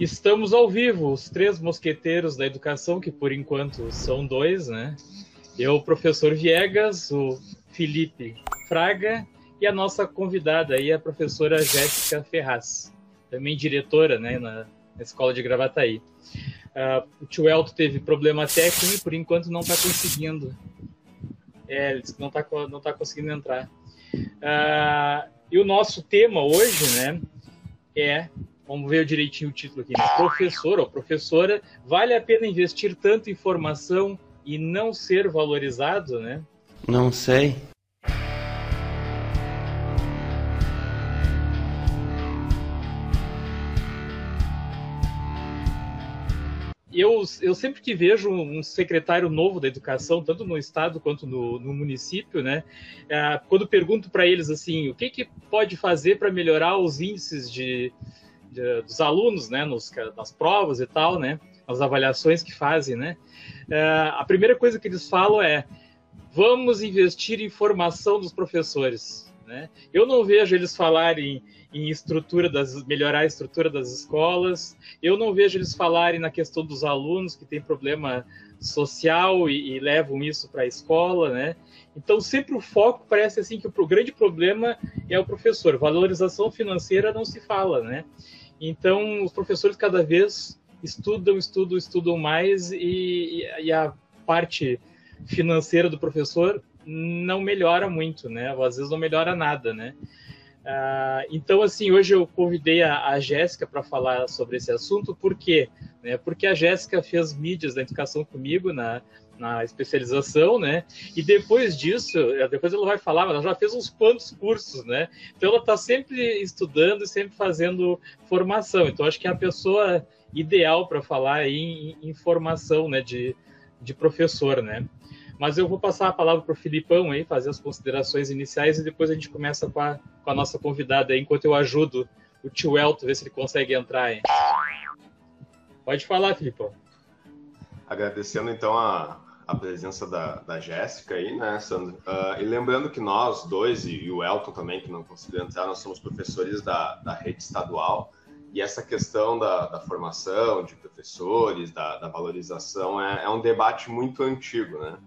Estamos ao vivo, os três mosqueteiros da educação, que por enquanto são dois, né? Eu, o professor Viegas, o Felipe Fraga e a nossa convidada aí, a professora Jéssica Ferraz, também diretora né, na, na escola de Gravataí. Uh, o tio Elton teve problema técnico e por enquanto não está conseguindo. É, ele não está não tá conseguindo entrar. Uh, e o nosso tema hoje, né, é vamos ver direitinho o título aqui, né? professor ou professora, vale a pena investir tanto em formação e não ser valorizado, né? Não sei. Eu, eu sempre que vejo um secretário novo da educação, tanto no estado quanto no, no município, né, é, quando pergunto para eles assim, o que, que pode fazer para melhorar os índices de, de, dos alunos, né, nos, nas provas e tal, né, nas avaliações que fazem, né, é, a primeira coisa que eles falam é vamos investir em formação dos professores. Né? Eu não vejo eles falarem em estrutura das melhorar a estrutura das escolas. Eu não vejo eles falarem na questão dos alunos que têm problema social e, e levam isso para a escola, né? Então sempre o foco parece assim que o grande problema é o professor. Valorização financeira não se fala, né? Então, os professores cada vez estudam, estudam, estudam mais e, e a parte financeira do professor não melhora muito, né? Ou às vezes não melhora nada, né? Uh, então, assim, hoje eu convidei a, a Jéssica para falar sobre esse assunto, por quê? Né? Porque a Jéssica fez mídias da educação comigo na, na especialização, né? E depois disso, eh, depois ela vai falar, mas ela já fez uns quantos cursos, né? Então ela está sempre estudando e sempre fazendo formação. Então acho que é a pessoa ideal para falar em, em, formação, né? De, de professor, né? Mas eu vou passar a palavra para o Filipão aí, fazer as considerações iniciais e depois a gente começa com a, com a nossa convidada aí, enquanto eu ajudo o tio Elton, ver se ele consegue entrar aí. Pode falar, Filipão. Agradecendo então a, a presença da, da Jéssica aí, né, Sandro? Uh, e lembrando que nós dois, e, e, o Elton também, que não conseguiu entrar, nós somos professores da, da rede estadual, e essa questão da, da formação de professores, da, da valorização, é, é, um debate muito antigo, né?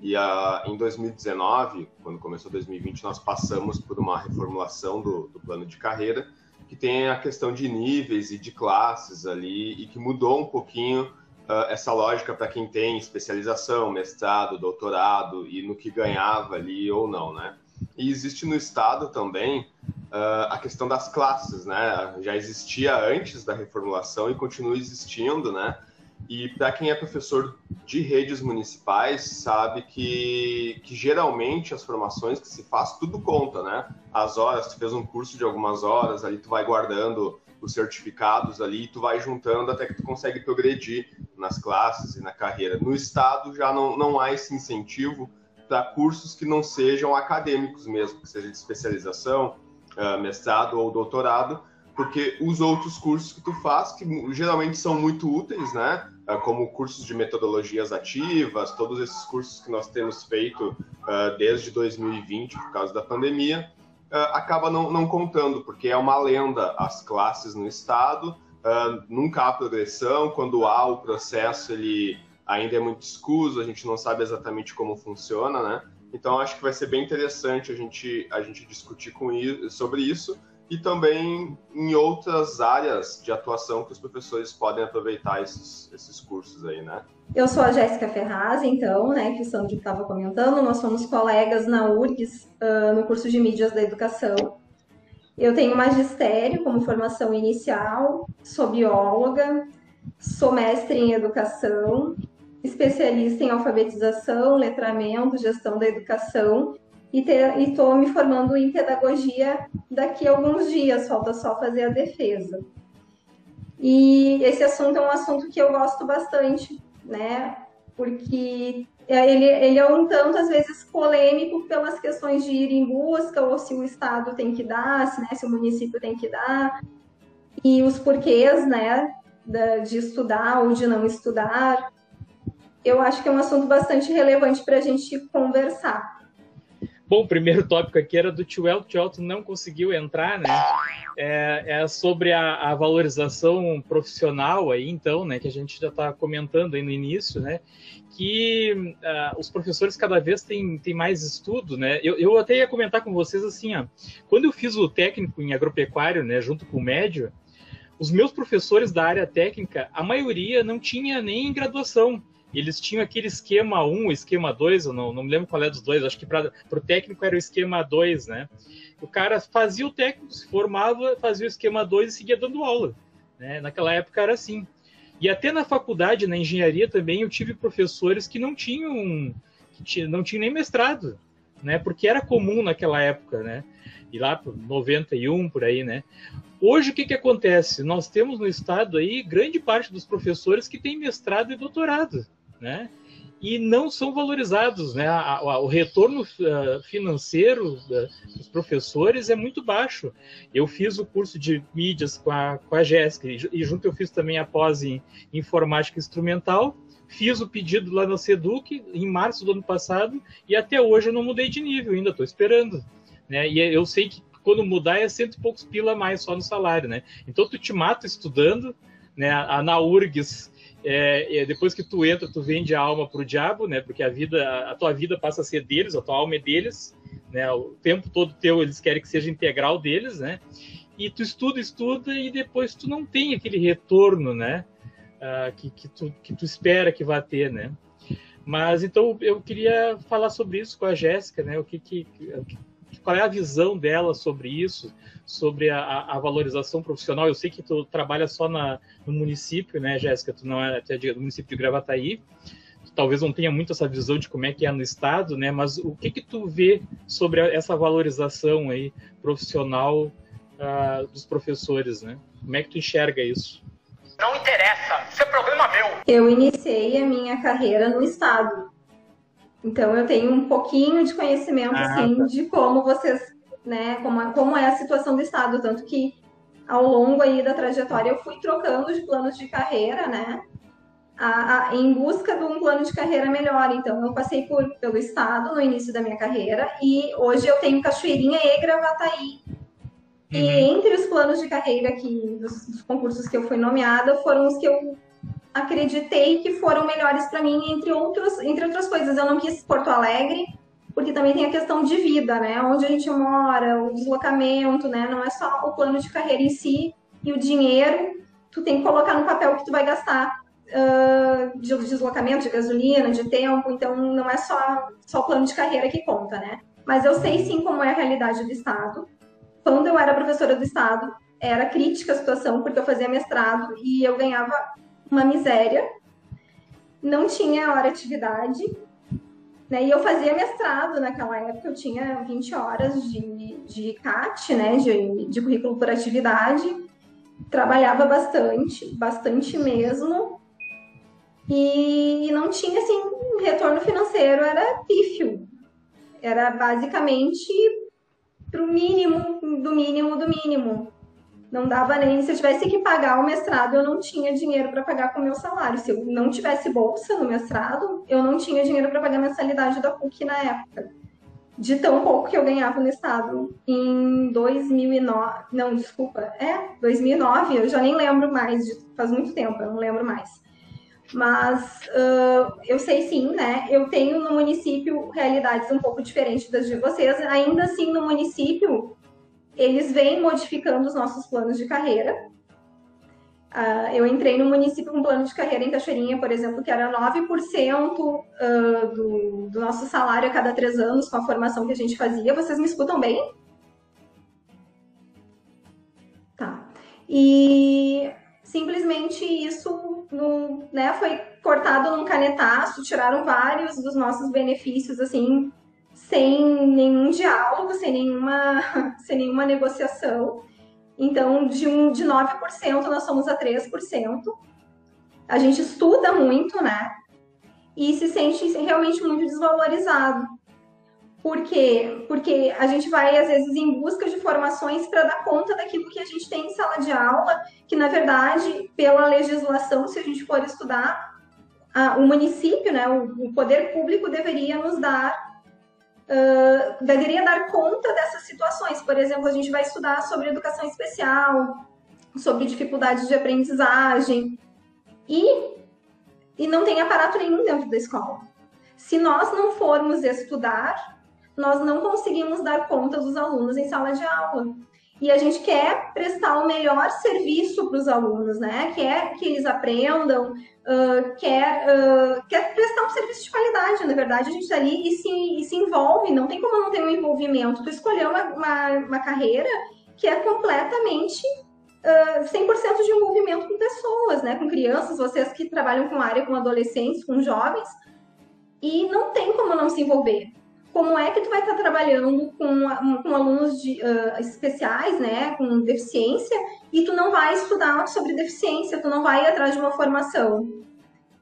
E uh, em 2019, quando começou 2020, nós passamos por uma reformulação do, do plano de carreira, que tem a questão de níveis e de classes ali, e que mudou um pouquinho essa lógica para quem tem especialização, mestrado, doutorado e no que ganhava ali ou não, né? E existe no Estado também uh, a questão das classes, né? Já existia antes da reformulação e continua existindo, né? E para quem é professor de redes municipais, sabe que, que geralmente as formações que se faz, tudo conta, né? As horas, tu fez um curso de algumas horas, ali tu vai guardando os certificados ali, tu vai juntando até que tu consegue progredir nas classes e na carreira. No estado já não, não há esse incentivo para cursos que não sejam acadêmicos mesmo, que seja de especialização, uh, mestrado ou doutorado, porque os outros cursos que tu faz, que geralmente são muito úteis, né? Uh, como cursos de metodologias ativas, todos esses cursos que nós temos feito uh, desde 2020 por causa da pandemia, acaba não, não, contando, porque é uma lenda as classes no Estado, uh, nunca há progressão, quando há o processo ele ainda é muito escuso, a gente não sabe exatamente como funciona, né? Então acho que vai ser bem interessante a gente, a gente discutir com isso, sobre isso e também em outras áreas de atuação que os professores podem aproveitar esses, esses cursos aí, né? Eu sou a Jéssica Ferraz, então, né, que o Sandro estava comentando, nós somos colegas na URGS uh, no curso de Mídias da Educação. Eu tenho magistério como formação inicial, sou bióloga, sou mestre em educação, especialista em alfabetização, letramento, gestão da educação e estou me formando em pedagogia daqui a alguns dias, falta só fazer a defesa. E esse assunto é um assunto que eu gosto bastante, né? Porque ele, ele é um tanto, às vezes, polêmico pelas questões de ir em busca, ou se o Estado tem que dar, se, né, se o município tem que dar, e os porquês, né, de estudar ou de não estudar. Eu acho que é um assunto bastante relevante para a gente conversar. Bom, o primeiro tópico aqui era do tio Elton não conseguiu entrar, né? É, é sobre a, a, valorização profissional aí, então, né? Que a gente já está comentando aí no início, né? Que uh, os professores cada vez têm, têm mais estudo, né? Eu, eu até ia comentar com vocês assim, ó. Quando eu fiz o técnico em agropecuário, né? Junto com o médio, os meus professores da área técnica, a maioria não tinha nem graduação eles tinham aquele esquema 1, esquema 2, eu não, não me lembro qual é dos dois, acho que para o técnico era o esquema 2, né? O cara fazia o técnico, se formava, fazia o esquema 2 e seguia dando aula. Né? Naquela época era assim. E até na faculdade, na engenharia também, eu tive professores que não tinham, que não tinham nem mestrado, né? Porque era comum naquela época, né? E lá por 91, por aí, né? Hoje, o que, que acontece? Nós temos no estado aí grande parte dos professores que têm mestrado e doutorado né? E não são valorizados, né? o retorno uh, financeiro dos professores é muito baixo. Eu fiz o curso de mídias com a, com a Jéssica e junto eu fiz também a pós em informática instrumental. Fiz o pedido lá na Seduc em março do ano passado e até hoje eu não mudei de nível, ainda estou esperando. Né? E eu sei que quando mudar é cento e poucos pila a mais só no salário, né? Então tu te mata estudando, né? A, na URGS é, é, depois que tu entra, tu vende a alma para o diabo, né? Porque a vida, a tua vida passa a ser deles, a tua alma é deles, né? O tempo todo teu eles querem que seja integral deles, né? E tu estuda, estuda e depois tu não tem aquele retorno, né? Uh, que, que, tu, que tu espera que vá ter, né? Mas então eu queria falar sobre isso com a Jéssica, né? O que, que, qual é a visão dela sobre isso, sobre a, a valorização profissional? Eu sei que tu trabalha só na, no município, né, Jéssica? Tu não é até do município de Gravataí. Tu talvez não tenha muito essa visão de como é que é no estado, né? Mas o que que tu vê sobre essa valorização aí profissional uh, dos professores, né? Como é que tu enxerga isso? Não interessa, isso é problema meu. Eu iniciei a minha carreira no estado. Então eu tenho um pouquinho de conhecimento, ah, assim, tá. de como vocês, né, como, é, como é a situação do Estado, tanto que ao longo aí da trajetória eu fui trocando de planos de carreira, né, a, a, em busca de um plano de carreira melhor. Então eu passei por, pelo Estado no início da minha carreira e hoje eu tenho Cachoeirinha e Gravataí. Uhum. E entre os planos de carreira que, dos, dos concursos que eu fui nomeada, foram os que eu acreditei que foram melhores para mim, entre, outros, entre outras coisas. Eu não quis Porto Alegre, porque também tem a questão de vida, né? Onde a gente mora, o deslocamento, né? Não é só o plano de carreira em si e o dinheiro, tu tem que colocar no papel que tu vai gastar uh, de deslocamento, de gasolina, de tempo, então não é só, só o plano de carreira que conta, né? Mas eu sei sim como é a realidade do Estado. Quando eu era professora do Estado, era crítica a situação, porque eu fazia mestrado e eu ganhava uma miséria, não tinha hora atividade, né? E eu fazia mestrado naquela época, eu tinha 20 horas de, de CAT, né? De, de currículo por atividade, trabalhava bastante, bastante mesmo, e não tinha, assim, retorno financeiro, era pífio. Era basicamente pro mínimo, do mínimo, do mínimo. Não dava nem. Se eu tivesse que pagar o mestrado, eu não tinha dinheiro para pagar com o meu salário. Se eu não tivesse bolsa no mestrado, eu não tinha dinheiro para pagar a mensalidade da PUC na época. De tão pouco que eu ganhava no estado. Em 2009. Não, desculpa. É, 2009, eu já nem lembro mais. Faz muito tempo, eu não lembro mais. Mas uh, eu sei sim, né? Eu tenho no município realidades um pouco diferentes das de vocês. Ainda assim, no município, eles vêm modificando os nossos planos de carreira. Uh, eu entrei no município com um plano de carreira em Cachoeirinha, por exemplo, que era 9% uh, ah, do, do nosso salário a cada três anos com a formação que a gente fazia. Vocês me escutam bem? Tá. E simplesmente isso no, né, foi cortado num canetaço, tiraram vários dos nossos benefícios, assim, sem nenhum diálogo, sem nenhuma, sem nenhuma negociação. Então, de, um, de 9%, nós somos a 3%. A gente estuda muito, né? E se sente realmente muito desvalorizado. Por quê? Porque a gente vai, às vezes, em busca de formações para dar conta daquilo que a gente tem em sala de aula, que, na verdade, pela legislação, se a gente for estudar, a, o município, né, o, o poder público deveria nos dar uh, deveria dar conta dessas situações. Por exemplo, a gente vai estudar sobre educação especial, sobre dificuldades de aprendizagem e, e não tem aparato nenhum dentro da escola. Se nós não formos estudar, nós não conseguimos dar conta dos alunos em sala de aula. E a gente quer prestar o melhor serviço para os alunos, né? Quer que eles aprendam, uh, quer, uh, quer prestar um serviço de qualidade. Na verdade, a gente está ali e se, e se envolve, não tem como não ter um envolvimento. Tu escolheu uma, uma, uma carreira que é completamente uh, 100% de envolvimento com pessoas, né? Com crianças, vocês que trabalham com área com adolescentes, com jovens, e não tem como não se envolver como é que tu vai estar trabalhando com, com alunos de, uh, especiais, né, com deficiência, e tu não vai estudar sobre deficiência, tu não vai ir atrás de uma formação.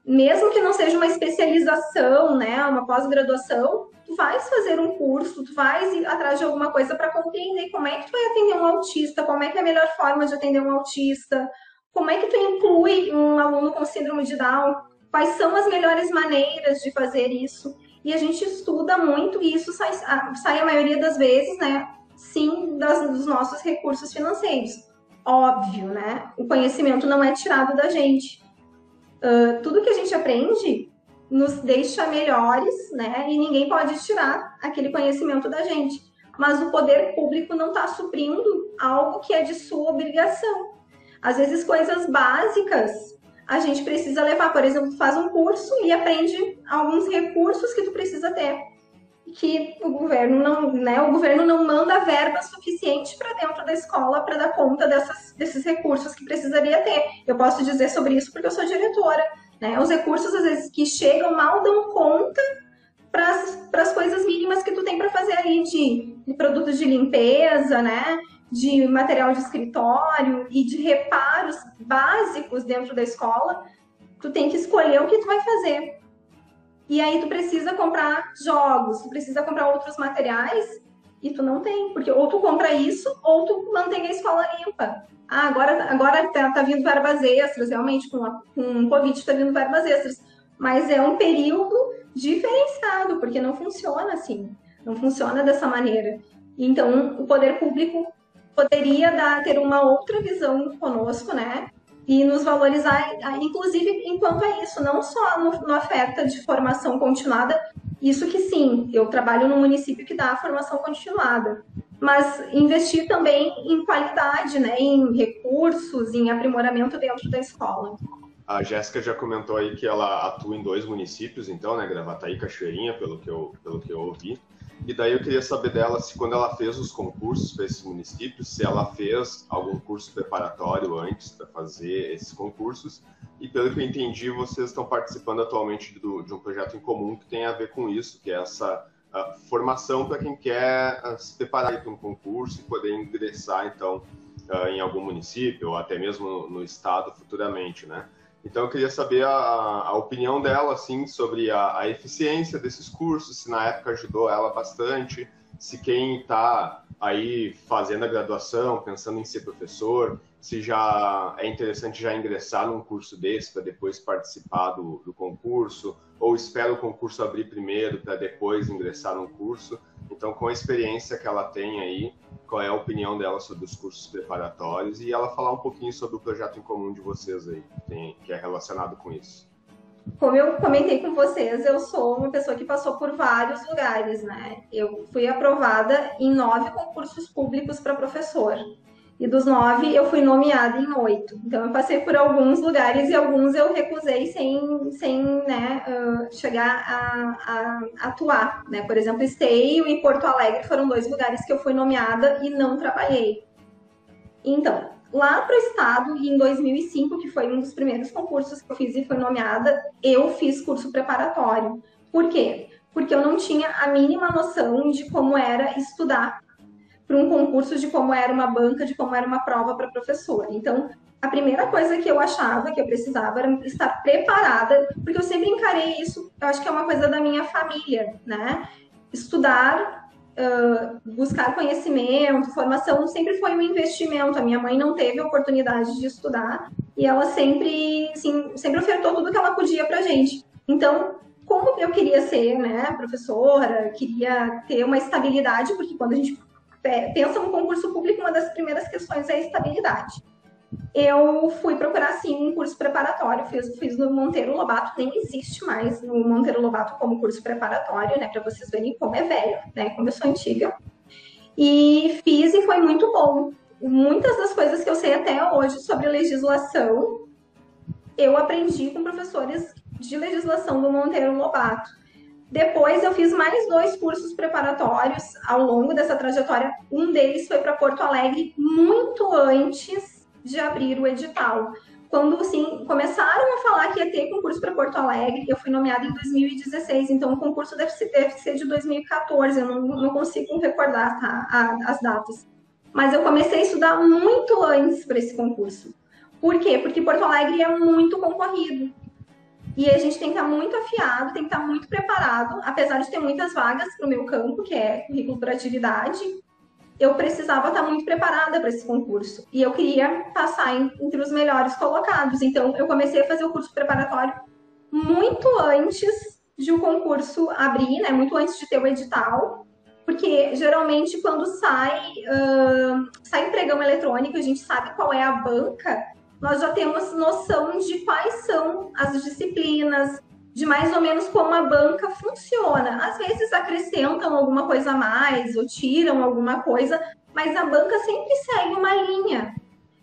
Mesmo que não seja uma especialização, né, uma pós-graduação, tu vais fazer um curso, tu vais ir atrás de alguma coisa para compreender como é que tu vai atender um autista, como é que é a melhor forma de atender um autista, como é que tu inclui um aluno com síndrome de Down, quais são as melhores maneiras de fazer isso e a gente estuda muito e isso sai, sai a maioria das vezes, né? Sim, das, dos nossos recursos financeiros. Óbvio, né? O conhecimento não é tirado da gente. Uh, tudo que a gente aprende nos deixa melhores, né? E ninguém pode tirar aquele conhecimento da gente. Mas o poder público não está suprindo algo que é de sua obrigação. Às vezes, coisas básicas a gente precisa levar, por exemplo, faz um curso e aprende alguns recursos que tu precisa ter que o governo não, né, o governo não manda verba suficiente para dentro da escola para dar conta dessas, desses recursos que precisaria ter. Eu posso dizer sobre isso porque eu sou diretora, né? Os recursos às vezes que chegam mal dão conta para as coisas mínimas que tu tem para fazer aí de, de produtos de limpeza, né? de material de escritório e de reparos básicos dentro da escola, tu tem que escolher o que tu vai fazer. E aí tu precisa comprar jogos, tu precisa comprar outros materiais e tu não tem, porque ou tu compra isso ou tu mantém a escola limpa. Ah, agora, agora tá, tá vindo verbas extras, realmente, com, a, com o Covid tá vindo verbas extras. Mas é um período diferenciado, porque não funciona assim, não funciona dessa maneira. Então, o poder público poderia dar, ter uma outra visão conosco, né? E nos valorizar, inclusive, enquanto é isso, não só no, no oferta de formação continuada, isso que sim, eu trabalho num município que dá formação continuada, mas investir também em qualidade, né, em recursos, em aprimoramento dentro da escola. A Jéssica já comentou aí que ela atua em dois municípios, então, né, Gravataí e Cachoeirinha, pelo que eu, pelo que eu ouvi. E daí eu queria saber dela se quando ela fez os concursos para esses municípios, se ela fez algum curso preparatório antes para fazer esses concursos. E pelo que eu entendi, vocês estão participando atualmente do, de um projeto em comum que tem a ver com isso, que é essa formação para quem quer se preparar para um concurso e poder ingressar então em algum município ou até mesmo no estado futuramente, né? Então eu queria saber a, a opinião dela assim sobre a, a, eficiência desses cursos, se na época ajudou ela bastante, se quem está aí fazendo a graduação, pensando em ser professor, se já é interessante já ingressar num curso desse para depois participar do, do concurso, ou espera o concurso abrir primeiro para depois ingressar num curso. Então, com a experiência que ela tem aí, qual é a opinião dela sobre os cursos preparatórios e ela falar um pouquinho sobre o projeto em comum de vocês aí, que, tem, que é relacionado com isso. Como eu comentei com vocês, eu sou uma pessoa que passou por vários lugares, né? Eu fui aprovada em nove concursos públicos para professor. E dos nove, eu fui nomeada em oito. Então, eu passei por alguns lugares e alguns eu recusei sem, sem né, uh, chegar a, a, atuar. Né? Por exemplo, Esteio e Porto Alegre foram dois lugares que eu fui nomeada e não trabalhei. Então, lá para o Estado, em 2005, que foi um dos primeiros concursos que eu fiz e fui nomeada, eu fiz curso preparatório. Por quê? Porque eu não tinha a mínima noção de como era estudar para um concurso de como era uma banca, de como era uma prova para professor. Então, a primeira coisa que eu achava que eu precisava era estar preparada, porque eu sempre encarei isso, eu acho que é uma coisa da minha família, né? Estudar, uh, buscar conhecimento, formação sempre foi um investimento. A minha mãe não teve oportunidade de estudar e ela sempre, assim, sempre ofertou tudo que ela podia para gente. Então, como eu queria ser, né, professora, queria ter uma estabilidade, porque quando a gente pensa no concurso público, uma das primeiras questões é a estabilidade. Eu fui procurar, sim, um curso preparatório, fiz, fiz no Monteiro Lobato, nem existe mais no Monteiro Lobato como curso preparatório, né, para vocês verem como é velho, né, como eu sou antiga. E fiz e foi muito bom. Muitas das coisas que eu sei até hoje sobre legislação, eu aprendi com professores de legislação do Monteiro Lobato. Depois eu fiz mais dois cursos preparatórios ao longo dessa trajetória. Um deles foi para Porto Alegre muito antes de abrir o edital. Quando assim, começaram a falar que ia ter concurso para Porto Alegre, eu fui nomeada em 2016, então o concurso deve ser, deve ser de 2014, eu não, não consigo recordar tá, a, as datas. Mas eu comecei a estudar muito antes para esse concurso. Por quê? Porque Porto Alegre é muito concorrido. E a gente tem que estar muito afiado, tem que estar muito preparado, apesar de ter muitas vagas para o meu campo, que é currículo por atividade, eu precisava estar muito preparada para esse concurso. E eu queria passar entre os melhores colocados. Então, eu comecei a fazer o curso preparatório muito antes de o concurso abrir, né? Muito antes de ter o edital. Porque geralmente quando sai, uh, sai pregão eletrônico, a gente sabe qual é a banca, nós já temos noção de quais são as disciplinas, de mais ou menos como a banca funciona. Às vezes acrescentam alguma coisa a mais ou tiram alguma coisa, mas a banca sempre segue uma linha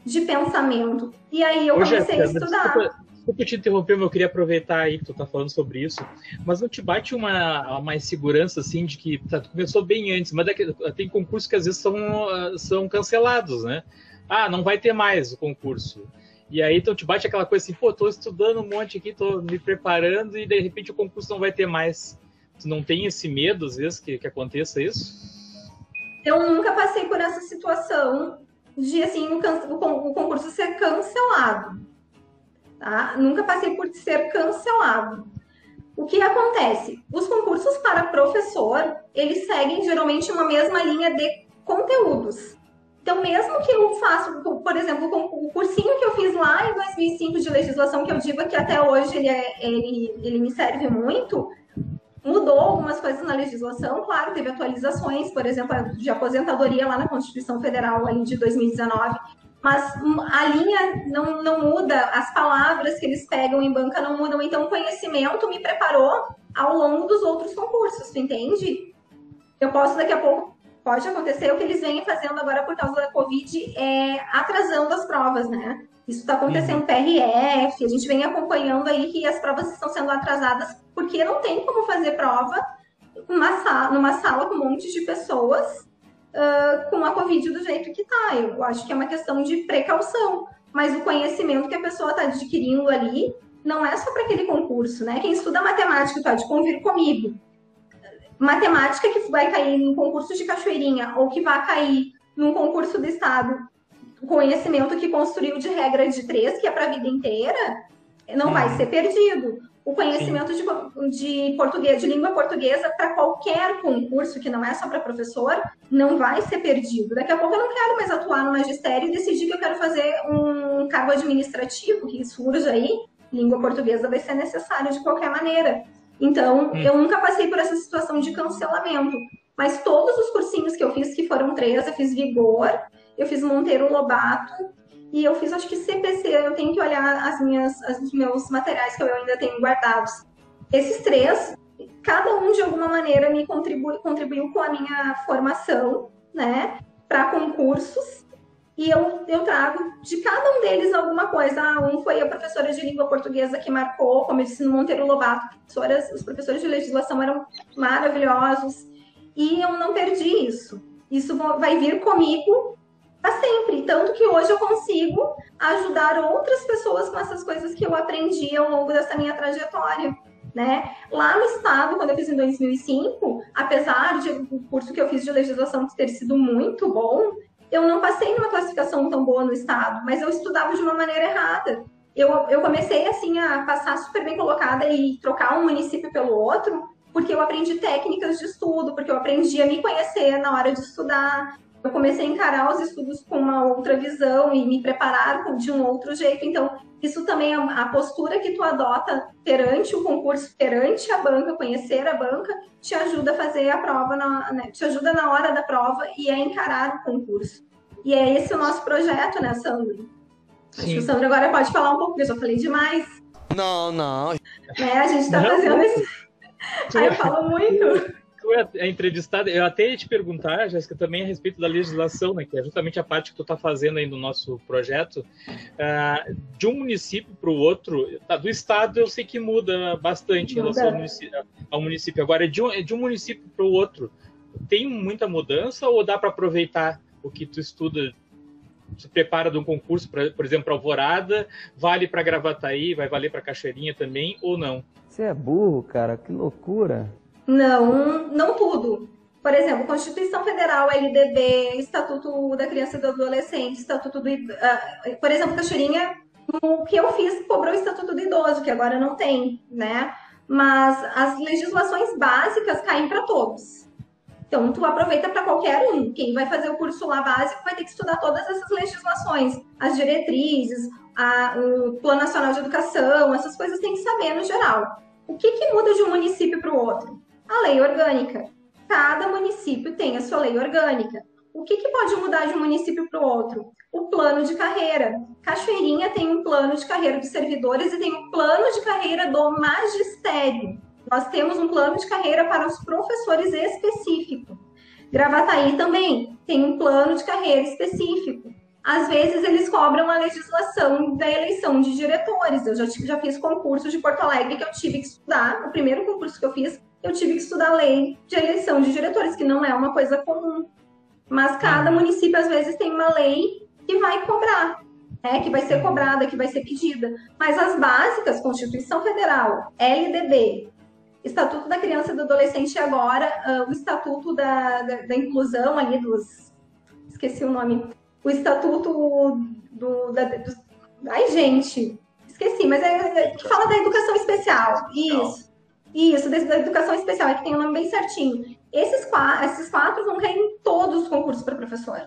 de pensamento. E aí eu comecei Jéssica, a estudar. Desculpa, desculpa te interromper, mas eu queria aproveitar aí que tu tá falando sobre isso. Mas não te bate uma, uma insegurança assim de que tá, tu começou bem antes, mas daqui, tem concursos que às vezes são, são cancelados, né? Ah, não vai ter mais o concurso. E aí então te bate aquela coisa assim, pô, tô estudando um monte aqui, tô me preparando e de repente o concurso não vai ter mais. Tu não tem esse medo, às vezes, que, que aconteça isso? Eu nunca passei por essa situação de assim o, o, concurso ser cancelado. Tá? Nunca passei por ser cancelado. O que acontece? Os concursos para professor, eles seguem geralmente uma mesma linha de conteúdos. Então, mesmo que eu faça, por exemplo, o cursinho que eu fiz lá em 2005 de legislação, que eu digo que até hoje ele, é, ele, ele me serve muito, mudou algumas coisas na legislação, claro, teve atualizações, por exemplo, de aposentadoria lá na Constituição Federal ali de 2019, mas a linha não, não muda, as palavras que eles pegam em banca não mudam, então o conhecimento me preparou ao longo dos outros concursos, tu entende? Eu posso daqui a pouco pode acontecer o que eles vêm fazendo agora por causa da Covid, é atrasando as provas, né? Isso está acontecendo uhum. PRF, a gente vem acompanhando aí que as provas estão sendo atrasadas porque não tem como fazer prova numa sala, numa sala com um monte de pessoas uh, com a Covid do jeito que está. Eu acho que é uma questão de precaução, mas o conhecimento que a pessoa está adquirindo ali não é só para aquele concurso, né? Quem estuda matemática pode convir comigo matemática que vai cair num concurso de cachoeirinha ou que vai cair num concurso do estado, o conhecimento que construiu de regra de três, que é para a vida inteira, não vai uhum. ser perdido. O conhecimento de, de, português, de língua portuguesa para qualquer concurso, que não é só para professor, não vai ser perdido. Daqui a pouco eu não quero mais atuar no magistério e decidir que eu quero fazer um cargo administrativo que surja aí. Língua portuguesa vai ser necessário de qualquer maneira. Então, hum. eu nunca passei por essa situação de cancelamento. Mas todos os cursinhos que eu fiz, que foram três, eu fiz Vigor, eu fiz Monteiro Lobato e eu fiz, acho que CPC. Eu tenho que olhar as minhas, os meus materiais que eu ainda tenho guardados. Esses três, cada um de alguma maneira me contribui, contribuiu com a minha formação, né, para concursos e eu, eu trago de cada um deles alguma coisa. Ah, um foi a professora de língua portuguesa que marcou, como eu disse no Monteiro Lobato, professoras, os professores de legislação eram maravilhosos. E eu não perdi isso. Isso vai vir comigo para sempre. Tanto que hoje eu consigo ajudar outras pessoas com essas coisas que eu aprendi ao longo dessa minha trajetória. Né? Lá no estado, quando eu fiz em 2005, apesar de o curso que eu fiz de legislação ter sido muito bom, eu não passei numa classificação tão boa no estado, mas eu estudava de uma maneira errada. Eu, eu comecei assim a passar super bem colocada e trocar um município pelo outro, porque eu aprendi técnicas de estudo, porque eu aprendi a me conhecer na hora de estudar. Eu comecei a encarar os estudos com uma outra visão e me preparar de um outro jeito. Então, isso também é a postura que tu adota perante o concurso, perante a banca, conhecer a banca, te ajuda a fazer a prova, na, né, te ajuda na hora da prova e a encarar o concurso. E é esse o nosso projeto, né, Sandro? Sim. Acho que o Sandro agora pode falar um pouco, eu já falei demais. Não, não. Né, a gente está fazendo esse... Aí eu falo muito tu é a entrevistada, eu até ia te perguntar, Jéssica, também a respeito da legislação, né, que é justamente a parte que tu está fazendo aí no nosso projeto, uh, de um município para o outro, tá, do estado eu sei que muda bastante muda. em relação ao município, ao município. agora de um, de um município para o outro, tem muita mudança ou dá para aproveitar o que tu estuda se prepara de um concurso, pra, por exemplo, para Alvorada, vale para Gravataí, vai valer para Cachoeirinha também ou não? Você é burro, cara, que loucura. Não, não tudo. Por exemplo, Constituição Federal, LDB, Estatuto da Criança e do Adolescente, Estatuto do. Uh, por exemplo, Cachoeirinha, o que eu fiz cobrou o Estatuto do Idoso, que agora não tem, né? Mas as legislações básicas caem para todos. Então, tu aproveita para qualquer um. Quem vai fazer o curso lá básico vai ter que estudar todas essas legislações, as diretrizes, a, o Plano Nacional de Educação, essas coisas tem que saber no geral. O que, que muda de um município para o outro? A lei orgânica. Cada município tem a sua lei orgânica. O que, que pode mudar de um município para o outro? O plano de carreira. Cachoeirinha tem um plano de carreira dos servidores e tem um plano de carreira do magistério. Nós temos um plano de carreira para os professores específico. Gravataí também tem um plano de carreira específico. Às vezes eles cobram a legislação da eleição de diretores. Eu já, já fiz concurso de Porto Alegre que eu tive que estudar. O primeiro concurso que eu fiz eu tive que estudar lei de eleição de diretores, que não é uma coisa comum. Mas cada uhum. município, às vezes, tem uma lei que vai cobrar, né, que vai ser cobrada, que vai ser pedida. Mas as básicas, Constituição Federal, LDB, Estatuto da Criança e do Adolescente agora uh, o Estatuto da, da, da, Inclusão ali dos... Esqueci o nome. O Estatuto do... Da, do ai, gente, esqueci, mas é, é que fala da educação especial. Isso. Isso, da educação especial, é que tem o nome bem certinho. Esses quatro, esses quatro vão cair em todos os concursos para professor.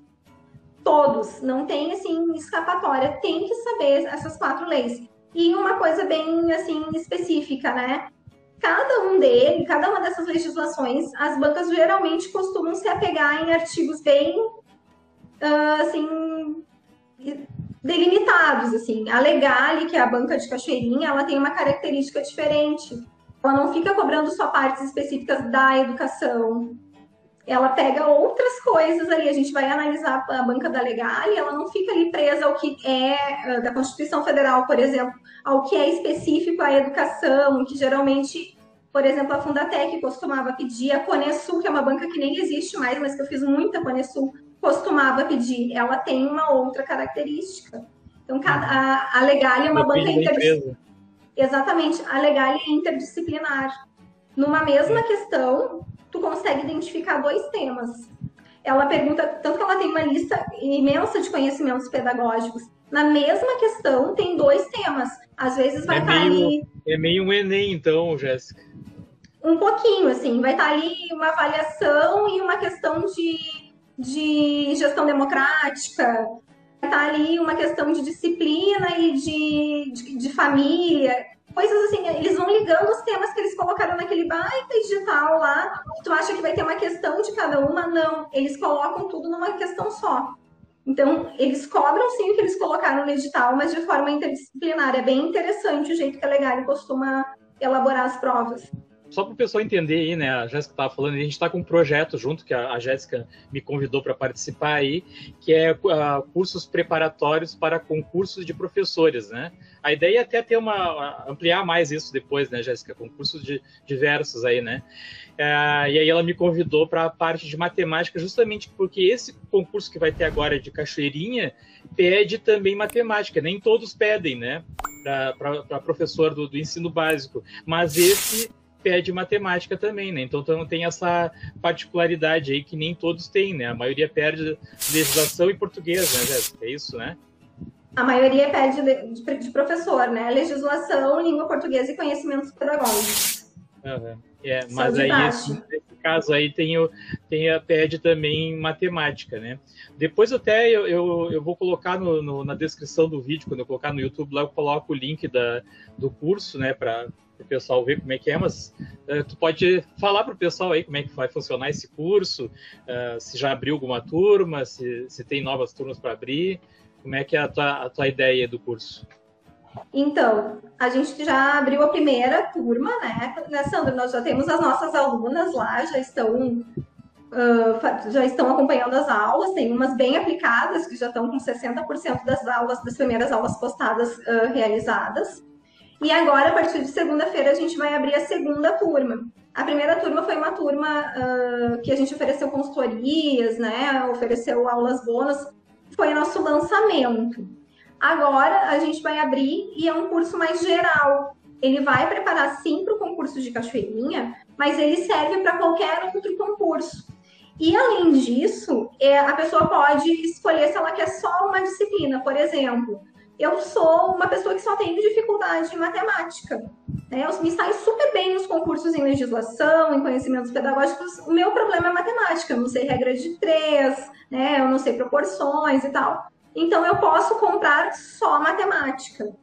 Todos. Não tem, assim, escapatória. Tem que saber essas quatro leis. E uma coisa bem, assim, específica, né? Cada um deles, cada uma dessas legislações, as bancas geralmente costumam se apegar em artigos bem, uh, assim, delimitados, assim. A Legale, que a banca de Cachoeirinha, ela tem uma característica diferente ela não fica cobrando só partes específicas da educação. Ela pega outras coisas ali, a gente vai analisar a banca da legal e ela não fica ali presa ao que é ah, da Constituição Federal, por exemplo, ao que é específico à educação, que geralmente, por exemplo, a Fundatec costumava pedir, a Conesul, que é uma banca que nem existe mais, mas que eu fiz muita Conesul, costumava pedir. Ela tem uma outra característica. Então, cada, a, a Legal é uma banca interdisciplinar Exatamente, a legal é interdisciplinar. Numa mesma questão, tu consegue identificar dois temas. Ela pergunta, tanto que ela tem uma lista imensa de conhecimentos pedagógicos. Na mesma questão, tem dois temas. Às vezes vai é estar tá meio, ali. É meio um Enem, então, Jéssica. Um pouquinho, assim. Vai estar tá ali uma avaliação e uma questão de, de gestão democrática, tá ali uma questão de disciplina e de, de, de, família, coisas assim, eles vão ligando os temas que eles colocaram naquele baita digital lá, tu acha que vai ter uma questão de cada uma, não, eles colocam tudo numa questão só. Então, eles cobram sim o que eles colocaram no edital, mas de forma interdisciplinar. É bem interessante o jeito que a Legal costuma elaborar as provas só para o pessoal entender aí, né? A Jéssica estava falando, a gente está com um projeto junto que a, a Jéssica me convidou para participar aí, que é uh, cursos preparatórios para concursos de professores, né? A ideia é até ter uma ampliar mais isso depois, né, Jéssica? Concursos de, diversos aí, né? Uh, e aí ela me convidou para a parte de matemática, justamente porque esse concurso que vai ter agora de Cachoeirinha pede também matemática. Nem todos pedem, né? Para professor do, do ensino básico, mas esse pede matemática também, né? Então, então tem essa particularidade aí que nem todos têm, né? A maioria perde legislação e português, né, Jéssica? É isso, né? A maioria pede de, professor, né? Legislação, língua portuguesa e conhecimentos pedagógicos. Uhum. É, mas aí esse, caso aí tem, o, tem a PED também matemática, né? Depois até eu, eu, eu vou colocar no, no, na descrição do vídeo, quando eu colocar no YouTube lá, eu coloco o link da, do curso, né, o pessoal ver como é que é, mas uh, tu pode falar para o pessoal aí como é que vai funcionar esse curso, uh, se já abriu alguma turma, se, se tem novas turmas para abrir, como é que é a tua, a tua ideia do curso? Então, a gente já abriu a primeira turma, né? né, Sandra? Nós já temos as nossas alunas lá, já estão, uh, já estão acompanhando as aulas, tem umas bem aplicadas, que já estão com 60% das aulas, das primeiras aulas postadas realizadas. E agora, a partir de segunda-feira, a gente vai abrir a segunda turma. A primeira turma foi uma turma uh, que a gente ofereceu consultorias, né? Ofereceu aulas bônus. Foi nosso lançamento. Agora a gente vai abrir e é um curso mais geral. Ele vai preparar sim para o concurso de cachoeirinha, mas ele serve para qualquer outro concurso. E além disso, é, a pessoa pode escolher se ela quer só uma disciplina. Por exemplo, eu sou uma pessoa que só tem dificuldade em matemática. Né? Eu me saio super bem nos concursos em legislação, em conhecimentos pedagógicos. O meu problema é matemática. Eu não sei regra de três, né? eu não sei proporções e tal. Então eu posso comprar só matemática.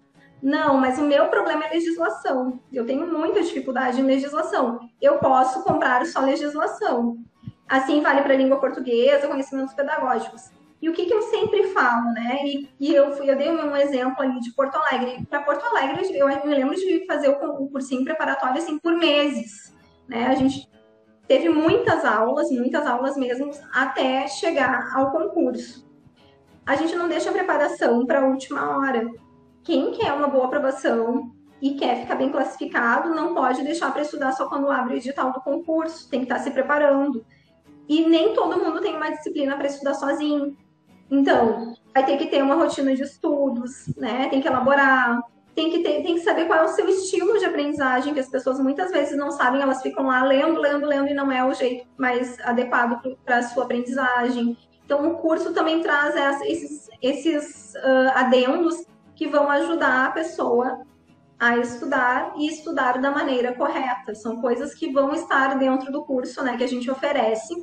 Não, mas o meu problema é legislação. Eu tenho muita dificuldade em legislação. Eu posso comprar só legislação. Assim vale para a língua portuguesa, conhecimentos pedagógicos. E o que, que eu sempre falo, né? E, e eu, fui, eu dei um exemplo ali de Porto Alegre. Para Porto Alegre, eu me lembro de fazer o, o cursinho preparatório assim por meses. Né? A gente teve muitas aulas, muitas aulas mesmo, até chegar ao concurso a gente não deixa a preparação para a última hora. Quem quer uma boa aprovação e quer ficar bem classificado, não pode deixar para estudar só quando abre o edital do concurso, tem que estar tá se preparando. E nem todo mundo tem uma disciplina para estudar sozinho. Então, vai ter que ter uma rotina de estudos, né? Tem que elaborar, tem que, ter, tem que saber qual é o seu estilo de aprendizagem, que as pessoas muitas vezes não sabem, elas ficam lá lendo, lendo, lendo, e não é o jeito mais adequado para a sua aprendizagem. Então, o curso também traz esses, esses uh, adendos que vão ajudar a pessoa a estudar e estudar da maneira correta. São coisas que vão estar dentro do curso né, que a gente oferece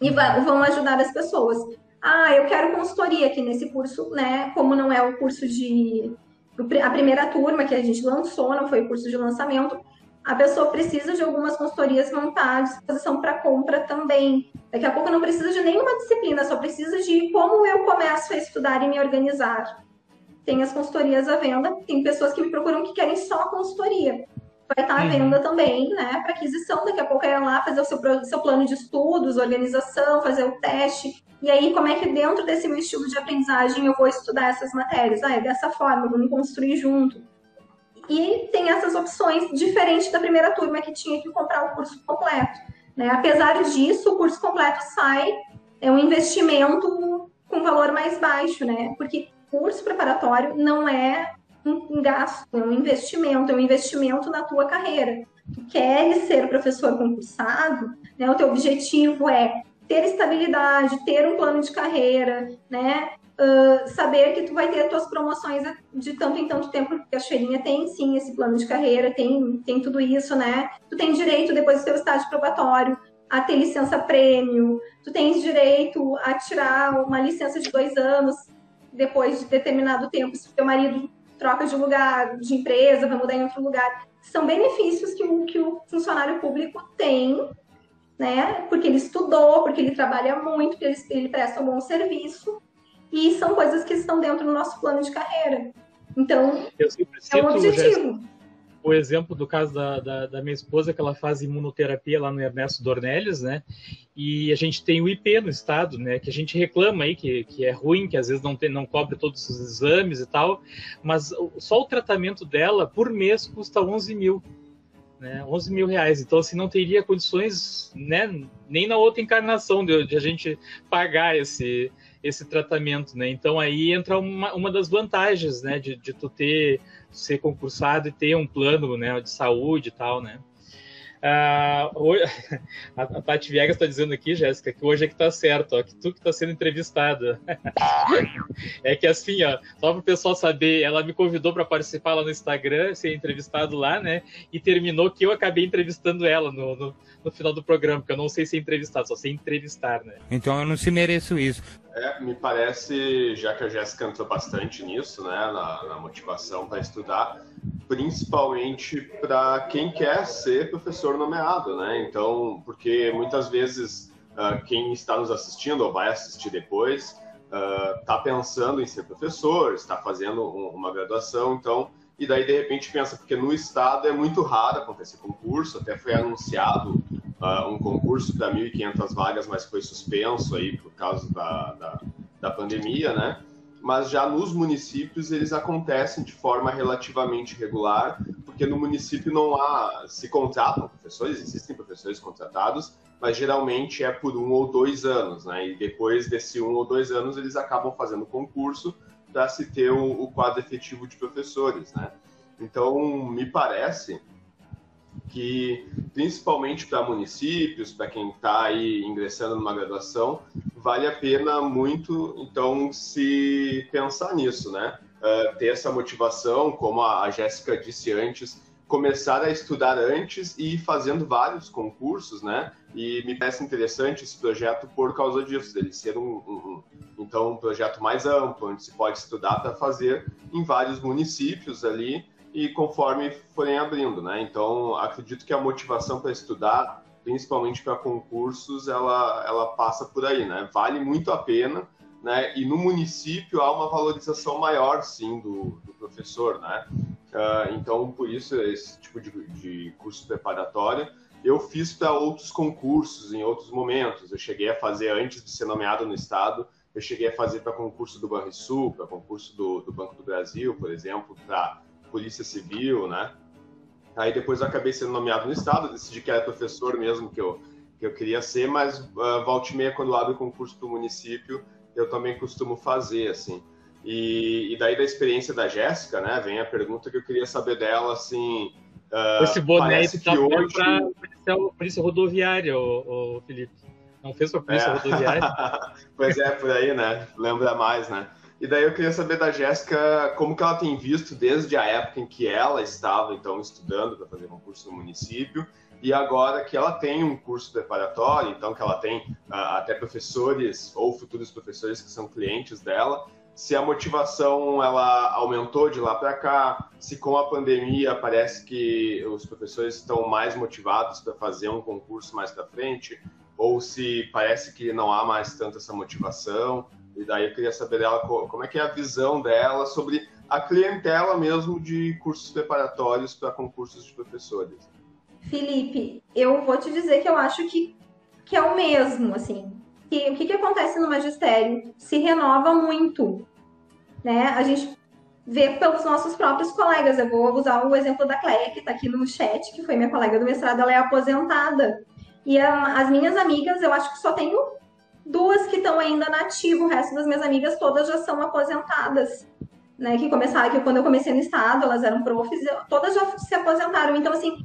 e vão ajudar as pessoas. Ah, eu quero consultoria aqui nesse curso, né? Como não é o curso de. A primeira turma que a gente lançou, não foi o curso de lançamento, a pessoa precisa de algumas consultorias estar à disposição para compra também. Daqui a pouco não precisa de nenhuma disciplina, só precisa de como eu começo a estudar e me organizar. Tem as consultorias à venda, tem pessoas que me procuram que querem só consultoria. Vai estar à uhum. venda também, né, para aquisição. Daqui a pouco é lá fazer o seu, seu plano de estudos, organização, fazer o teste. E aí, como é que dentro desse meu estilo de aprendizagem eu vou estudar essas matérias? Ah, é dessa forma, vamos construir junto e tem essas opções diferentes da primeira turma que tinha que comprar o curso completo. Né? Apesar disso, o curso completo sai é um investimento com valor mais baixo, né? Porque curso preparatório não é um gasto, é um investimento, é um investimento na tua carreira. Tu queres ser professor concursado, né? O teu objetivo é ter estabilidade, ter um plano de carreira, né? uh, saber que tu vai ter tuas promoções de tanto em tanto tempo, porque a cheirinha tem sim esse plano de carreira, tem, tem tudo isso, né? Tu tem direito, depois do teu estágio probatório, a ter licença prêmio, tu tens direito a tirar uma licença de dois anos depois de determinado tempo, se o teu marido troca de lugar, de empresa, vai mudar em outro lugar. São benefícios que o, que o funcionário público tem, né? Porque ele estudou, porque ele trabalha muito, porque ele, ele presta um bom serviço e são coisas que estão dentro do nosso plano de carreira. Então, é um objetivo. O exemplo do caso da, da, da, minha esposa, que ela faz imunoterapia lá no Ernesto Dornelles, né? E a gente tem o IP no estado, né? Que a gente reclama aí que, que é ruim, que às vezes não, tem, não cobre todos os exames e tal, mas só o tratamento dela por mês custa 11 mil. Né, 11 mil reais. Então, assim, não teria condições, né, nem na outra encarnação de, de a gente pagar esse, esse tratamento, né? Então aí entra uma, uma das vantagens, né, de, de tu ter ser concursado e ter um plano, né, de saúde e tal, né? Ah, a, a Tati Viegas está dizendo aqui, Jéssica, que hoje é que tá certo, ó, que tu que está sendo entrevistada. é que assim, ó, só para o pessoal saber, ela me convidou para participar lá no Instagram, ser entrevistado lá, né? E terminou que eu acabei entrevistando ela no, no, no final do programa, porque eu não sei ser entrevistado, só sei entrevistar, né? Então eu não se mereço isso. É, me parece, já que a Jéssica entrou bastante nisso, né, na, na motivação para estudar, principalmente para quem quer ser professor nomeado, né? Então, porque muitas vezes uh, quem está nos assistindo ou vai assistir depois está uh, pensando em ser professor, está fazendo um, uma graduação, então e daí de repente pensa porque no estado é muito raro acontecer concurso, até foi anunciado uh, um concurso para 1.500 vagas, mas foi suspenso aí por causa da, da, da pandemia, né? mas já nos municípios eles acontecem de forma relativamente regular, porque no município não há, se contratam professores, existem professores contratados, mas geralmente é por um ou dois anos, né? E depois desse um ou dois anos eles acabam fazendo concurso para se ter o, o quadro efetivo de professores, né? Então, me parece que, principalmente para municípios, para quem está aí ingressando numa graduação, vale a pena muito, então, se pensar nisso, né? Uh, ter essa motivação, como a, a Jéssica disse antes, começar a estudar antes e ir fazendo vários concursos, né? E me parece interessante esse projeto por causa disso, dele ser um, um, então um projeto mais amplo, onde se pode estudar para fazer em vários municípios ali e conforme forem abrindo, né? Então, acredito que a motivação para estudar, principalmente para concursos, ela, ela passa por aí, né? Vale muito a pena, né? E no município há uma valorização maior, sim, do, do professor, né? Uh, então, por isso, esse tipo de, de curso preparatório. Eu fiz para outros concursos em outros momentos. Eu cheguei a fazer, antes de ser nomeado no Estado, eu cheguei a fazer para concurso do Banrisul, para concurso do, do Banco do Brasil, por exemplo, para Polícia Civil, né? Aí depois eu acabei sendo nomeado no estado, decidi que era professor mesmo que eu, que eu queria ser, mas uh, volta e meia, quando abre o concurso do município, eu também costumo fazer, assim. E, e daí da experiência da Jéssica, né, vem a pergunta que eu queria saber dela, assim... Uh, Esse boné aí tá hoje... para polícia, polícia rodoviária, o Felipe. Não fez para polícia é. rodoviária? pois é, por aí, né? Lembra mais, né? E daí eu queria saber da Jéssica como que ela tem visto desde a época em que ela estava então estudando para fazer um curso no município e agora que ela tem um curso preparatório, então que ela tem uh, até professores ou futuros professores que são clientes dela, se a motivação ela aumentou de lá para cá, se com a pandemia parece que os professores estão mais motivados para fazer um concurso mais para frente, ou se parece que não há mais tanto essa motivação. E daí eu queria saber dela como é que é a visão dela sobre a clientela mesmo de cursos preparatórios para concursos de professores. Felipe, eu vou te dizer que eu acho que, que é o mesmo, assim. Que, o que, que acontece no magistério? Se renova muito, né? A gente vê pelos nossos próprios colegas. Eu vou usar o exemplo da Cleia, que está aqui no chat, que foi minha colega do mestrado, ela é aposentada. E a, as minhas amigas, eu acho que só tenho duas que estão ainda nativas, o resto das minhas amigas todas já são aposentadas. Né, que começaram, que quando eu comecei no estado, elas eram profs, todas já se aposentaram. Então, assim,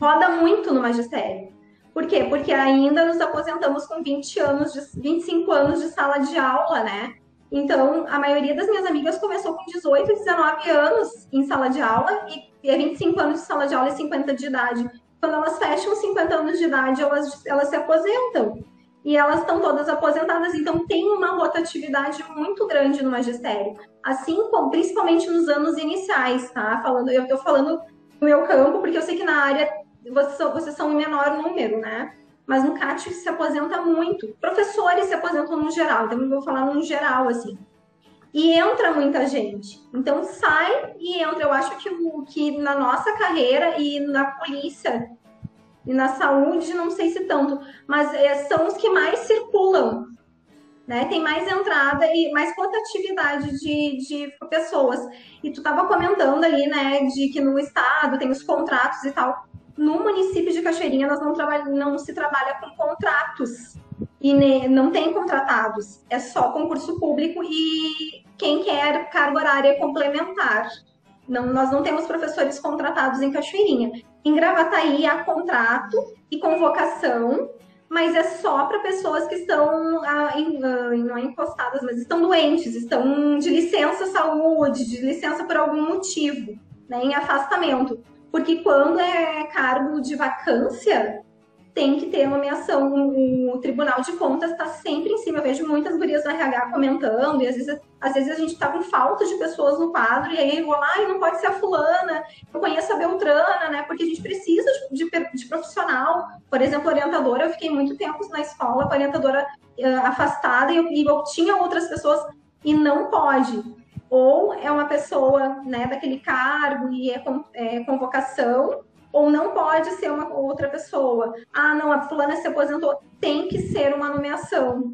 roda muito no magistério. Por quê? Porque ainda nos aposentamos com 20 anos, de, 25 anos de sala de aula, né? Então, a maioria das minhas amigas começou com 18, 19 anos em sala de aula e é 25 anos de sala de aula e 50 de idade. Quando elas fecham 50 anos de idade, elas, elas se aposentam e elas estão todas aposentadas, então tem uma rotatividade muito grande no magistério. Assim como, principalmente nos anos iniciais, tá? Falando, eu estou falando no meu campo, porque eu sei que na área vocês são, vocês são em menor número, né? Mas no CAT se aposenta muito. Professores se aposentam no geral, então eu vou falar no geral, assim. E entra muita gente. Então sai e entra. Eu acho que, que na nossa carreira e na polícia e na saúde, não sei se tanto, mas é, são os que mais circulam. Né? Tem mais entrada e mais rotatividade de, de pessoas. E tu estava comentando ali, né, de que no estado tem os contratos e tal. No município de Cachoeirinha, nós não, não se trabalha com contratos e ne, não tem contratados. É só concurso público e quem quer carga horária complementar. Não, nós não temos professores contratados em Cachoeirinha. Em Gravataí há contrato e convocação, mas é só para pessoas que estão ah, em, ah, não é encostadas, mas estão doentes, estão de licença saúde, de licença por algum motivo, né, em afastamento. Porque quando é cargo de vacância, tem que ter nomeação. O Tribunal de Contas está sempre em cima. Eu vejo muitas gurias do RH comentando, e às vezes, às vezes a gente está com falta de pessoas no quadro, e aí eu vou lá, e não pode ser a fulana, eu conheço a Beltrana, né? Porque a gente precisa de, de, de profissional. Por exemplo, orientadora, eu fiquei muito tempo na escola com orientadora uh, afastada, e eu, e eu tinha outras pessoas, e não pode ou é uma pessoa né, daquele cargo e é, é convocação, ou não pode ser uma outra pessoa. Ah, não, a fulana se aposentou. Tem que ser uma nomeação.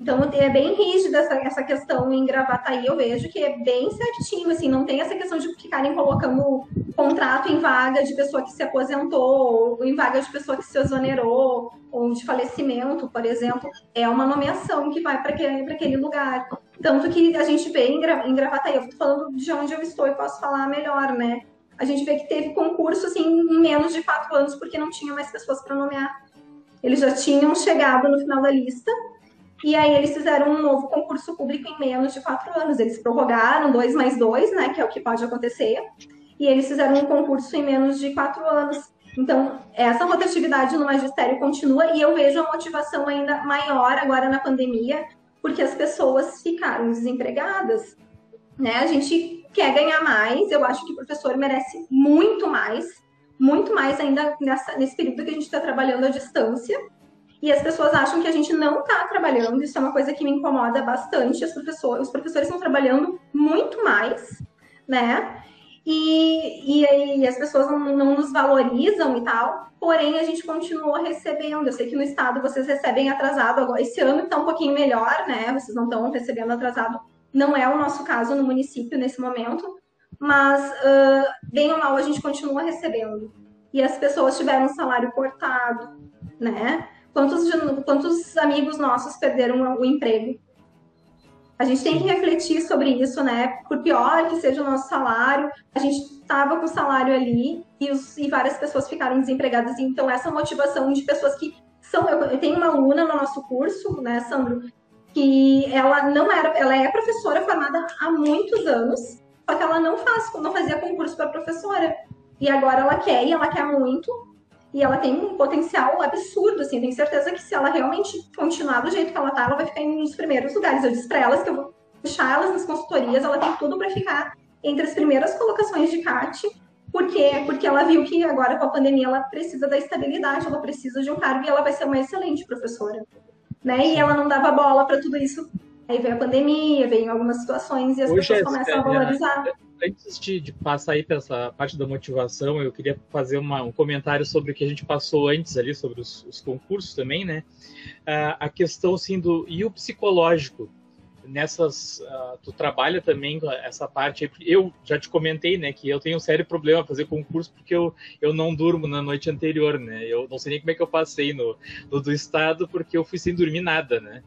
Então, é bem rígida essa, essa questão em Gravataí, eu vejo que é bem certinho, assim, não tem essa questão de ficarem colocando contrato em vaga de pessoa que se aposentou, ou em vaga de pessoa que se exonerou, ou de falecimento, por exemplo. É uma nomeação que vai para aquele, aquele lugar. Tanto que a gente vê em, Gra, em Gravataí, eu estou falando de onde eu estou e posso falar melhor, né? A gente vê que teve concurso assim, em menos de quatro anos, porque não tinha mais pessoas para nomear. Eles já tinham chegado no final da lista, e aí eles fizeram um novo concurso público em menos de quatro anos. Eles prorrogaram dois mais dois, né, que é o que pode acontecer, e eles fizeram um concurso em menos de quatro anos. Então, essa rotatividade no magistério continua e eu vejo a motivação ainda maior agora na pandemia, porque as pessoas ficaram desempregadas. Né? A gente quer ganhar mais. Eu acho que o professor merece muito mais, muito mais ainda nessa, nesse período que a gente está trabalhando à distância. E as pessoas acham que a gente não está trabalhando. Isso é uma coisa que me incomoda bastante. As professores, os professores estão trabalhando muito mais, né? E, e, e as pessoas não, não, nos valorizam e tal. Porém, a gente continua recebendo. Eu sei que no estado vocês recebem atrasado agora. Esse ano está um pouquinho melhor, né? Vocês não estão recebendo atrasado não é o nosso caso no município nesse momento, mas uh, bem ou mal a gente continua recebendo. E as pessoas tiveram salário cortado, né? Quantos, quantos amigos nossos perderam o emprego? A gente tem que refletir sobre isso, né? Por pior que seja o nosso salário, a gente estava com o salário ali e, os, e várias pessoas ficaram desempregadas. Então, essa motivação de pessoas que são. Eu, eu tenho uma aluna no nosso curso, né, Sandro, que ela não era, ela é professora formada há muitos anos, só que ela não faz, não fazia concurso para professora. E agora ela quer, e ela quer muito, e ela tem um potencial absurdo, assim, tenho certeza que se ela realmente continuar do jeito que ela tá, ela vai ficar nos primeiros lugares. Eu disse para elas que eu vou deixar elas nas consultorias, ela tem tudo para ficar entre as primeiras colocações de CAT, porque porque ela viu que agora com a pandemia ela precisa da estabilidade, ela precisa de um cargo e ela vai ser uma excelente professora né? E ela não dava bola para tudo isso. Aí veio a pandemia, veio algumas situações e as Hoje, pessoas começam a valorizar. Antes de, de, passar aí para essa parte da motivação, eu queria fazer uma, um comentário sobre o que a gente passou antes ali, sobre os, os concursos também, né? Uh, a questão, assim, do... E o psicológico? Nessas uh, tu trabalha também essa parte eu já te comentei né que eu tenho um sério problema fazer concurso porque eu, eu não durmo na noite anterior né. Eu não sei nem como é que eu passei no, no do estado porque eu fui sem dormir nada né.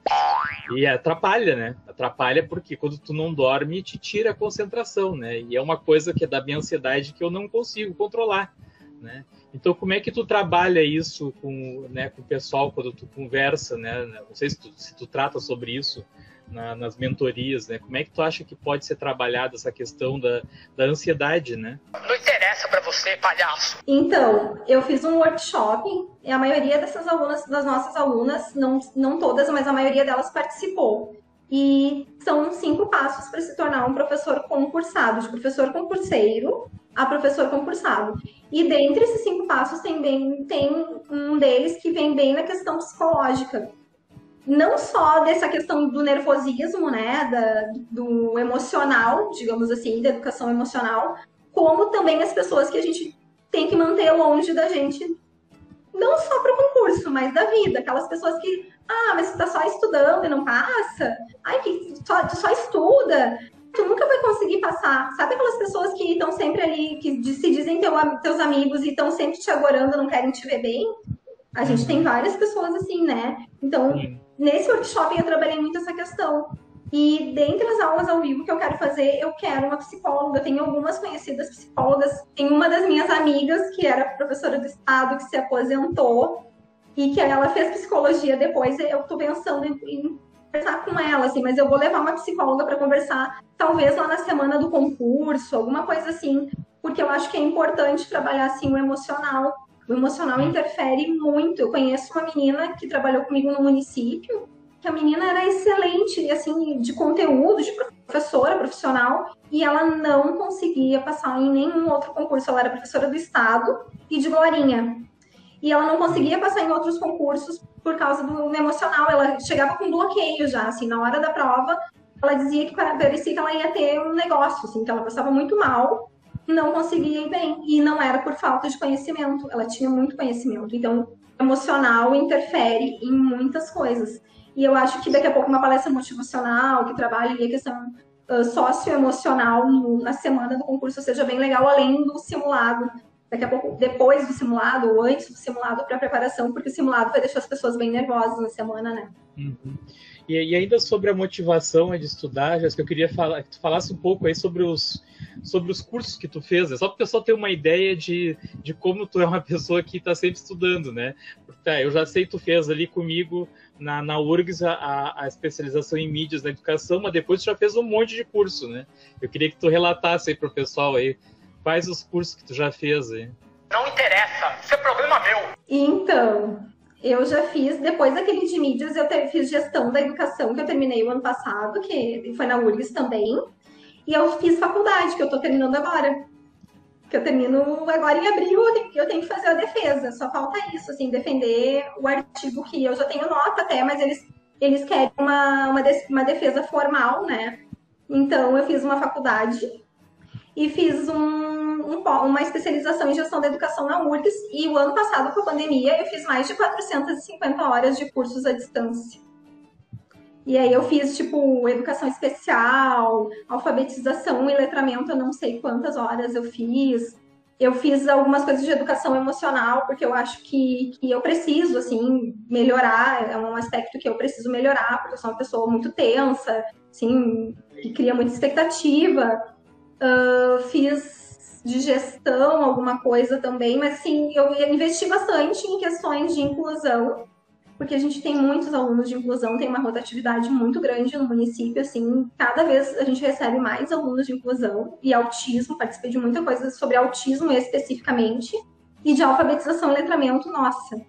E atrapalha né. Atrapalha porque quando tu não dorme te tira a concentração né. E é uma coisa que é da minha ansiedade que eu não consigo controlar né. Então, como é que tu trabalha isso com, né, com o pessoal quando tu conversa, né? Não sei se tu, se tu trata sobre isso, na, nas mentorias, né? Como é que tu acha que pode ser trabalhada essa questão da, da ansiedade, né? Não interessa para você, palhaço. Então, eu fiz um workshop e a maioria dessas alunas, das nossas alunas, não, não todas, mas a maioria delas participou. E são cinco passos para se tornar um professor concursado, de professor concurseiro a professor concursado. E dentre esses cinco passos tem, bem, tem um deles que vem bem na questão psicológica não só dessa questão do nervosismo, né, da, do emocional, digamos assim, da educação emocional, como também as pessoas que a gente tem que manter longe da gente, não só para o concurso, mas da vida. Aquelas pessoas que, ah, mas tu tá só estudando e não passa, ai, que só, tu só estuda, tu nunca vai conseguir passar. Sabe aquelas pessoas que estão sempre ali, que se dizem teu, teus amigos e estão sempre te agorando, não querem te ver bem? A gente tem várias pessoas assim, né? Então, Sim nesse workshop eu trabalhei muito essa questão E dentre as aulas ao vivo que eu quero fazer, eu quero uma psicóloga. Tenho algumas conhecidas psicólogas. Tem uma das minhas amigas, que era professora do estado, que se aposentou, e que ela fez psicologia depois. Eu estou pensando em, em conversar com ela, assim, mas eu vou levar uma psicóloga para conversar, talvez lá na semana do concurso, alguma coisa assim, porque eu acho que é importante trabalhar assim o emocional. O emocional interfere muito. Eu conheço uma menina que trabalhou comigo no município, que a menina era excelente, assim, de conteúdo, de professora, profissional, e ela não conseguia passar em nenhum outro concurso. Ela era professora do estado e de Glorinha. E ela não conseguia passar em outros concursos por causa do emocional. Ela chegava com bloqueio já, assim, na hora da prova, ela dizia que parecia que ela ia ter um negócio, assim, que ela passava muito mal, não conseguia ir bem. E não era por falta de conhecimento, ela tinha muito conhecimento. Então, emocional interfere em muitas coisas. E eu acho que daqui a pouco uma palestra motivacional que trabalha a questão uh, socioemocional na semana do concurso seja bem legal, além do simulado. Daqui a pouco, depois do simulado ou antes do simulado para preparação, porque o simulado vai deixar as pessoas bem nervosas na semana, né? Uhum. E, e, ainda sobre a motivação de estudar, Jéssica, eu queria falar, que tu falasse um pouco aí sobre os, sobre os cursos que tu fez, né? só para o pessoal ter uma ideia de, de como tu é uma pessoa que está sempre estudando, né? Tá, eu já sei que tu fez ali comigo na, na URGS a, a, especialização em mídias na educação, mas depois tu já fez um monte de curso, né? Eu queria que tu relatasse aí para o pessoal aí quais os cursos que tu já fez aí. Não interessa, isso é problema meu. Então, eu já fiz, depois daquele de mídias, eu fiz gestão da educação, que eu terminei o ano passado, que foi na URGS também. E eu fiz faculdade, que eu estou terminando agora. Que eu termino agora em abril, eu tenho, eu tenho, que fazer a defesa. Só falta isso, assim, defender o artigo que eu já tenho nota até, mas eles, eles querem uma, uma, uma defesa formal, né? Então, eu fiz uma faculdade e fiz um, um, uma especialização em gestão da educação na URGS. E o ano passado, com a pandemia, eu fiz mais de 450 horas de cursos à distância. E aí eu fiz, tipo, educação especial, alfabetização e letramento, eu não sei quantas horas eu fiz. Eu fiz algumas coisas de educação emocional, porque eu acho que, que eu preciso, assim, melhorar. É um aspecto que eu preciso melhorar, porque eu sou uma pessoa muito tensa, assim, que cria muita expectativa. Uh, fiz de gestão alguma coisa também, mas, assim, eu investi bastante em questões de inclusão porque a gente tem muitos alunos de inclusão, tem uma rotatividade muito grande no município, assim, cada vez a gente recebe mais alunos de inclusão e autismo, participei de muita coisa sobre autismo especificamente, e de alfabetização e letramento, nossa,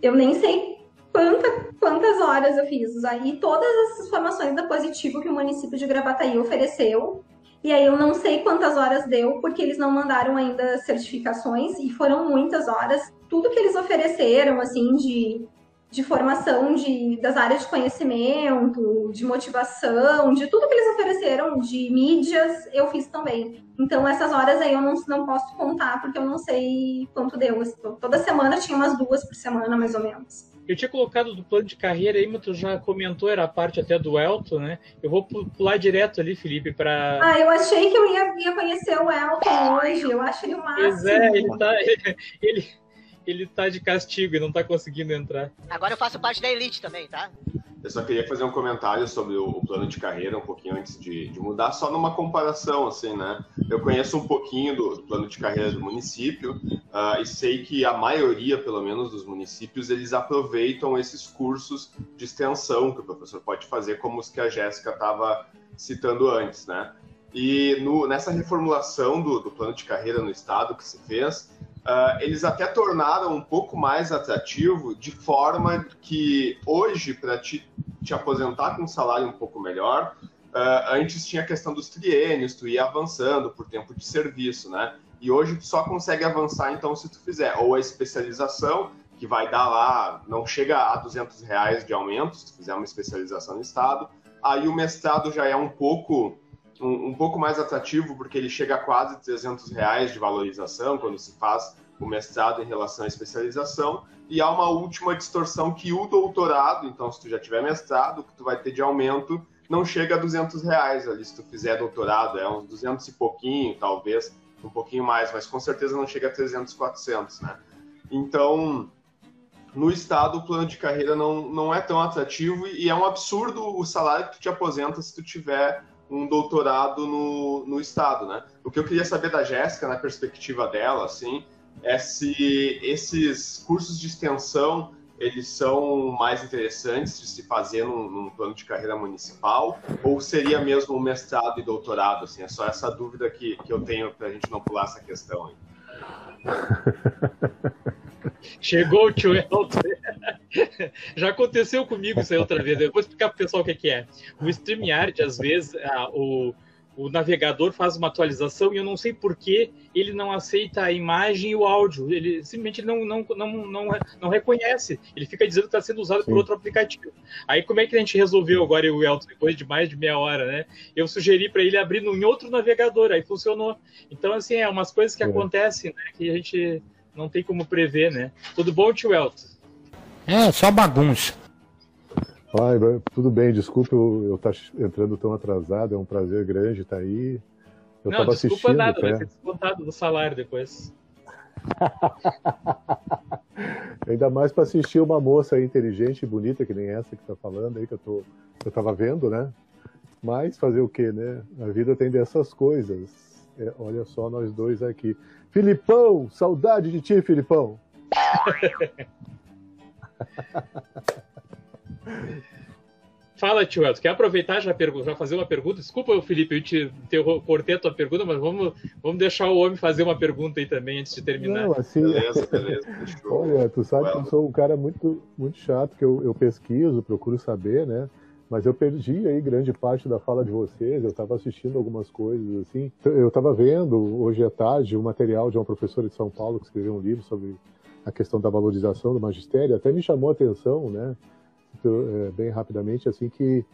eu nem sei quanta, quantas horas eu fiz, aí todas essas formações da Positivo que o município de Gravataí ofereceu, e aí eu não sei quantas horas deu, porque eles não mandaram ainda certificações, e foram muitas horas, tudo que eles ofereceram, assim, de de formação de, das áreas de conhecimento, de motivação, de tudo que eles ofereceram, de mídias, eu fiz também. Então, essas horas aí eu não, não posso contar, porque eu não sei quanto deu. Toda semana tinha umas duas por semana, mais ou menos. Eu tinha colocado do plano de carreira aí, mas tu já comentou, era a parte até do Elton, né? Eu vou pular direto ali, Felipe, para. Ah, eu achei que eu ia, ia conhecer o Elton hoje. Eu acho ele o máximo. Pois é, ele tá. Ele, ele, ele tá de castigo e não tá conseguindo entrar. Agora eu faço parte da elite também, tá? Eu só queria fazer um comentário sobre o, plano de carreira, um pouquinho antes de, de, mudar, só numa comparação, assim, né? Eu conheço um pouquinho do, do plano de carreira do município uh, e sei que a maioria, pelo menos, dos municípios, eles aproveitam esses cursos de extensão que o professor pode fazer, como os que a Jéssica estava citando antes, né? E no, nessa reformulação do, do plano de carreira no estado que se fez, Uh, eles até tornaram um pouco mais atrativo, de forma que hoje, para te, te aposentar com um salário um pouco melhor, uh, antes tinha a questão dos triênios, tu ia avançando por tempo de serviço, né? E hoje tu só consegue avançar, então, se tu fizer ou a especialização, que vai dar lá, não chega a 200 reais de aumento, se tu fizer uma especialização no Estado, aí o mestrado já é um pouco um, um, pouco mais atrativo, porque ele chega a quase 300 reais de valorização quando se faz o mestrado em relação à especialização. E há uma última distorção que o doutorado, então se tu já tiver mestrado, o que tu vai ter de aumento não chega a 200 reais ali, se tu fizer doutorado, é uns 200 e pouquinho, talvez, um pouquinho mais, mas com certeza não chega a 300, 400, né? Então, no estado o plano de carreira não, não é tão atrativo e é um absurdo o salário que tu te aposenta se tu tiver um doutorado no, no estado, né? O que eu queria saber da Jéssica, na perspectiva dela, assim, é se esses cursos de extensão eles são mais interessantes de se fazer num, num plano de carreira municipal ou seria mesmo um mestrado e doutorado? Assim, é só essa dúvida que, que eu tenho para a gente não pular essa questão. Aí. Chegou o tio Elton. Já aconteceu comigo isso aí outra vez. Eu vou explicar para o pessoal o que, é. O StreamYard, às vezes, ah, o, o navegador faz uma atualização e eu não sei por que ele não aceita a imagem e o áudio. Ele simplesmente não, não, não, não, não reconhece. Ele fica dizendo que está sendo usado Sim. por outro aplicativo. Aí como é que a gente resolveu agora, o Elton, depois de mais de meia hora, né? Eu sugeri para ele abrir em outro navegador, aí funcionou. Então, assim, é umas coisas que é. acontecem, né? Que a gente não tem como prever, né? Tudo bom, tio Elton? É, só bagunça. Ai, tudo bem, desculpa eu estar tá entrando tão atrasado, é um prazer grande estar aí. Eu não, desculpa assistindo, nada, vai ser descontado do salário depois. Ainda mais para assistir uma moça inteligente e bonita, que nem essa que está falando aí, que eu, tô, eu tava vendo, né? Mas fazer o quê, né? A vida tem dessas coisas. É, olha só nós dois aqui. Filipão, saudade de ti, Filipão. Fala, tio Elton. Quer aproveitar já, já fazer uma pergunta? Desculpa, Felipe, eu te cortei a tua pergunta, mas vamos, vamos deixar o homem fazer uma pergunta aí também antes de terminar. Não, assim, beleza, beleza. Olha, tu sabe que eu sou um cara muito, muito chato, que eu, eu pesquiso, procuro saber, né? Mas eu perdi aí grande parte da fala de vocês, eu estava assistindo algumas coisas assim. Eu estava vendo hoje à tarde um material de uma professora de São Paulo que escreveu um livro sobre a questão da valorização do magistério, até me chamou a atenção, né, é, bem rapidamente, assim, que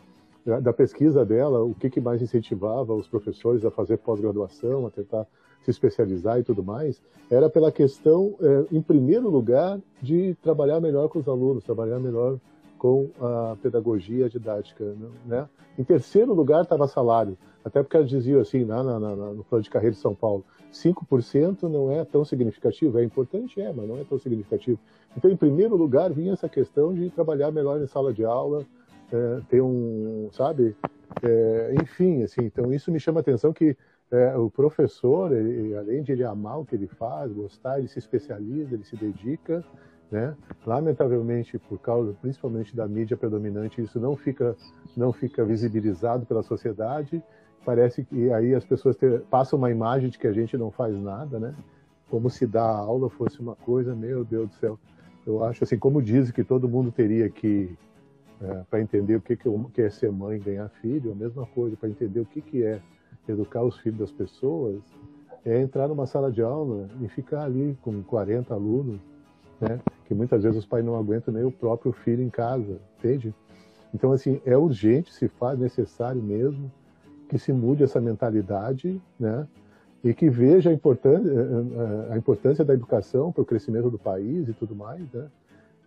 da pesquisa dela, o que, que mais incentivava os professores a fazer pós-graduação, a tentar se especializar e tudo mais, era pela questão, é, em primeiro lugar, de trabalhar melhor com os alunos, trabalhar melhor com a pedagogia didática. Né? Em terceiro lugar estava salário, até porque elas diziam assim, na, na, na, no plano de carreira de São Paulo, 5% não é tão significativo, é importante, é, mas não é tão significativo. Então, em primeiro lugar, vinha essa questão de trabalhar melhor em sala de aula, é, ter um, sabe, é, enfim, assim, então isso me chama a atenção que é, o professor, ele, além de ele amar o que ele faz, gostar, ele se especializa, ele se dedica, né? Lamentavelmente, por causa principalmente da mídia predominante, isso não fica, não fica visibilizado pela sociedade parece que aí as pessoas ter, passam uma imagem de que a gente não faz nada, né? Como se dar aula fosse uma coisa, meu Deus do céu. Eu acho assim, como dizem que todo mundo teria que, é, para entender o que, que é ser mãe ganhar filho, a mesma coisa, para entender o que, que é educar os filhos das pessoas, é entrar numa sala de aula e ficar ali com 40 alunos, né? Que muitas vezes os pais não aguentam nem o próprio filho em casa, entende? Então, assim, é urgente, se faz necessário mesmo, que se mude essa mentalidade, né? E que veja a importância, eh, eh, a importância da educação para o crescimento do país e tudo mais, né?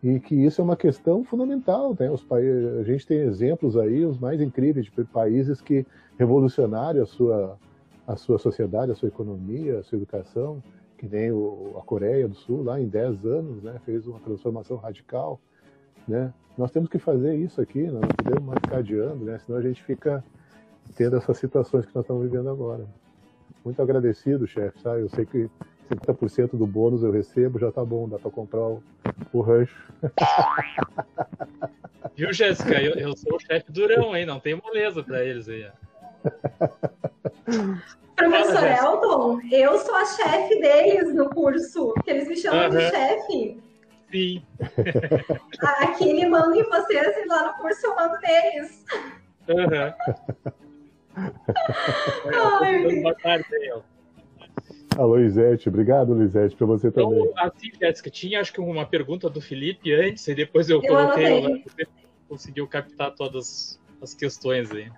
E que isso é uma questão fundamental, né? Os países, a gente tem exemplos aí, os mais incríveis, de países que revolucionaram a sua, a sua sociedade, a sua economia, a sua educação, que nem o, a Coreia do Sul, lá em 10 anos, né? Fez uma transformação radical, né? Nós temos que fazer isso aqui, não podemos mais ficar adiando, né? Senão a gente fica tendo essas situações que nós estamos vivendo agora. Muito agradecido, chefe, sabe? Eu sei que 50% do bônus eu recebo, já tá bom, dá para comprar o, o rancho. Viu, Jéssica? Eu, eu, sou o chefe durão, hein? Não tem moleza para eles aí. Professor Elton, eu sou a chefe deles no curso, que eles me chamam de chefe. Sim. Aqui ele manda em vocês e lá no curso eu mando neles. Uhum. Boa tarde, Alô, Lisete. Obrigado, Lisete, para você então, também. Assim, Jéssica, tinha acho que uma pergunta do Felipe antes, e depois eu, eu coloquei. Você conseguiu captar todas as questões aí.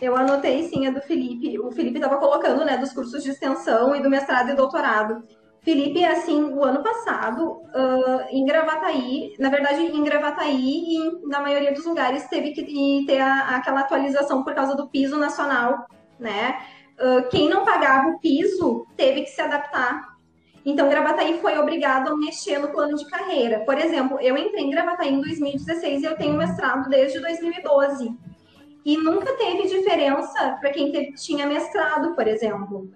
Eu anotei sim a do Felipe. O Felipe estava colocando, né, dos cursos de extensão e do mestrado e doutorado. Felipe, assim, o ano passado, uh, em Gravataí, na verdade, em Gravataí e na maioria dos lugares teve que ter a, aquela atualização por causa do piso nacional, né? Uh, quem não pagava o piso teve que se adaptar. Então, Gravataí foi obrigado a mexer no plano de carreira. Por exemplo, eu entrei em Gravataí em 2016 e eu tenho mestrado desde 2012. E nunca teve diferença para quem teve, tinha mestrado, por exemplo.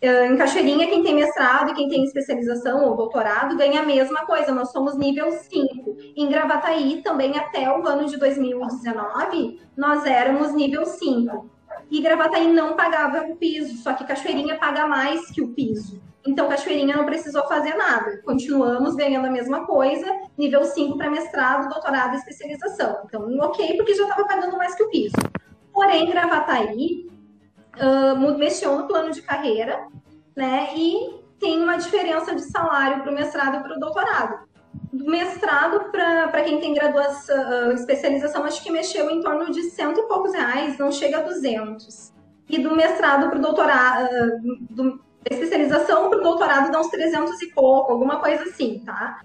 Em Cachoeirinha, quem tem mestrado e quem tem especialização ou doutorado ganha a mesma coisa, nós somos nível 5. Em Gravataí, também até o ano de 2019, nós éramos nível 5. E Gravataí não pagava o piso, só que Cachoeirinha paga mais que o piso. Então, Cachoeirinha não precisou fazer nada. Continuamos ganhando a mesma coisa, nível 5 para mestrado, doutorado e especialização. Então, ok, porque já estava pagando mais que o piso. Porém, Gravataí uh, mexeu no plano de carreira, né? E tem uma diferença de salário para o mestrado e para o doutorado. Do mestrado para quem tem graduação, uh, especialização, acho que mexeu em torno de cento e poucos reais, não chega a 200. E do mestrado para o doutorado, uh, do, especialização para o doutorado dá uns 300 e pouco, alguma coisa assim, tá?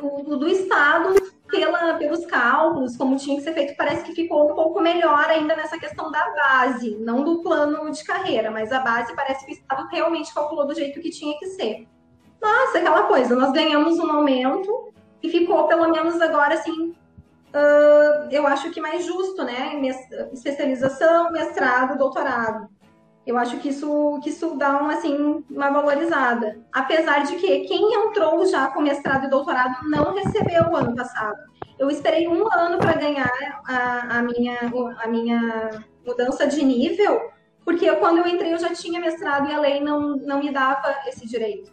O, do Estado pela, pelos cálculos, como tinha que ser feito, parece que ficou um pouco melhor ainda nessa questão da base, não do plano de carreira, mas a base parece que o Estado realmente calculou do jeito que tinha que ser. Nossa, aquela coisa, nós ganhamos um aumento e ficou pelo menos agora assim, uh, eu acho que mais justo, né? Especialização, mestrado, doutorado. Eu acho que isso, que isso dá uma, assim, uma valorizada. Apesar de que quem entrou já com mestrado e doutorado não recebeu o ano passado. Eu esperei um ano para ganhar a, a, minha, a minha mudança de nível, porque eu, quando eu entrei eu já tinha mestrado e a lei não, não me dava esse direito.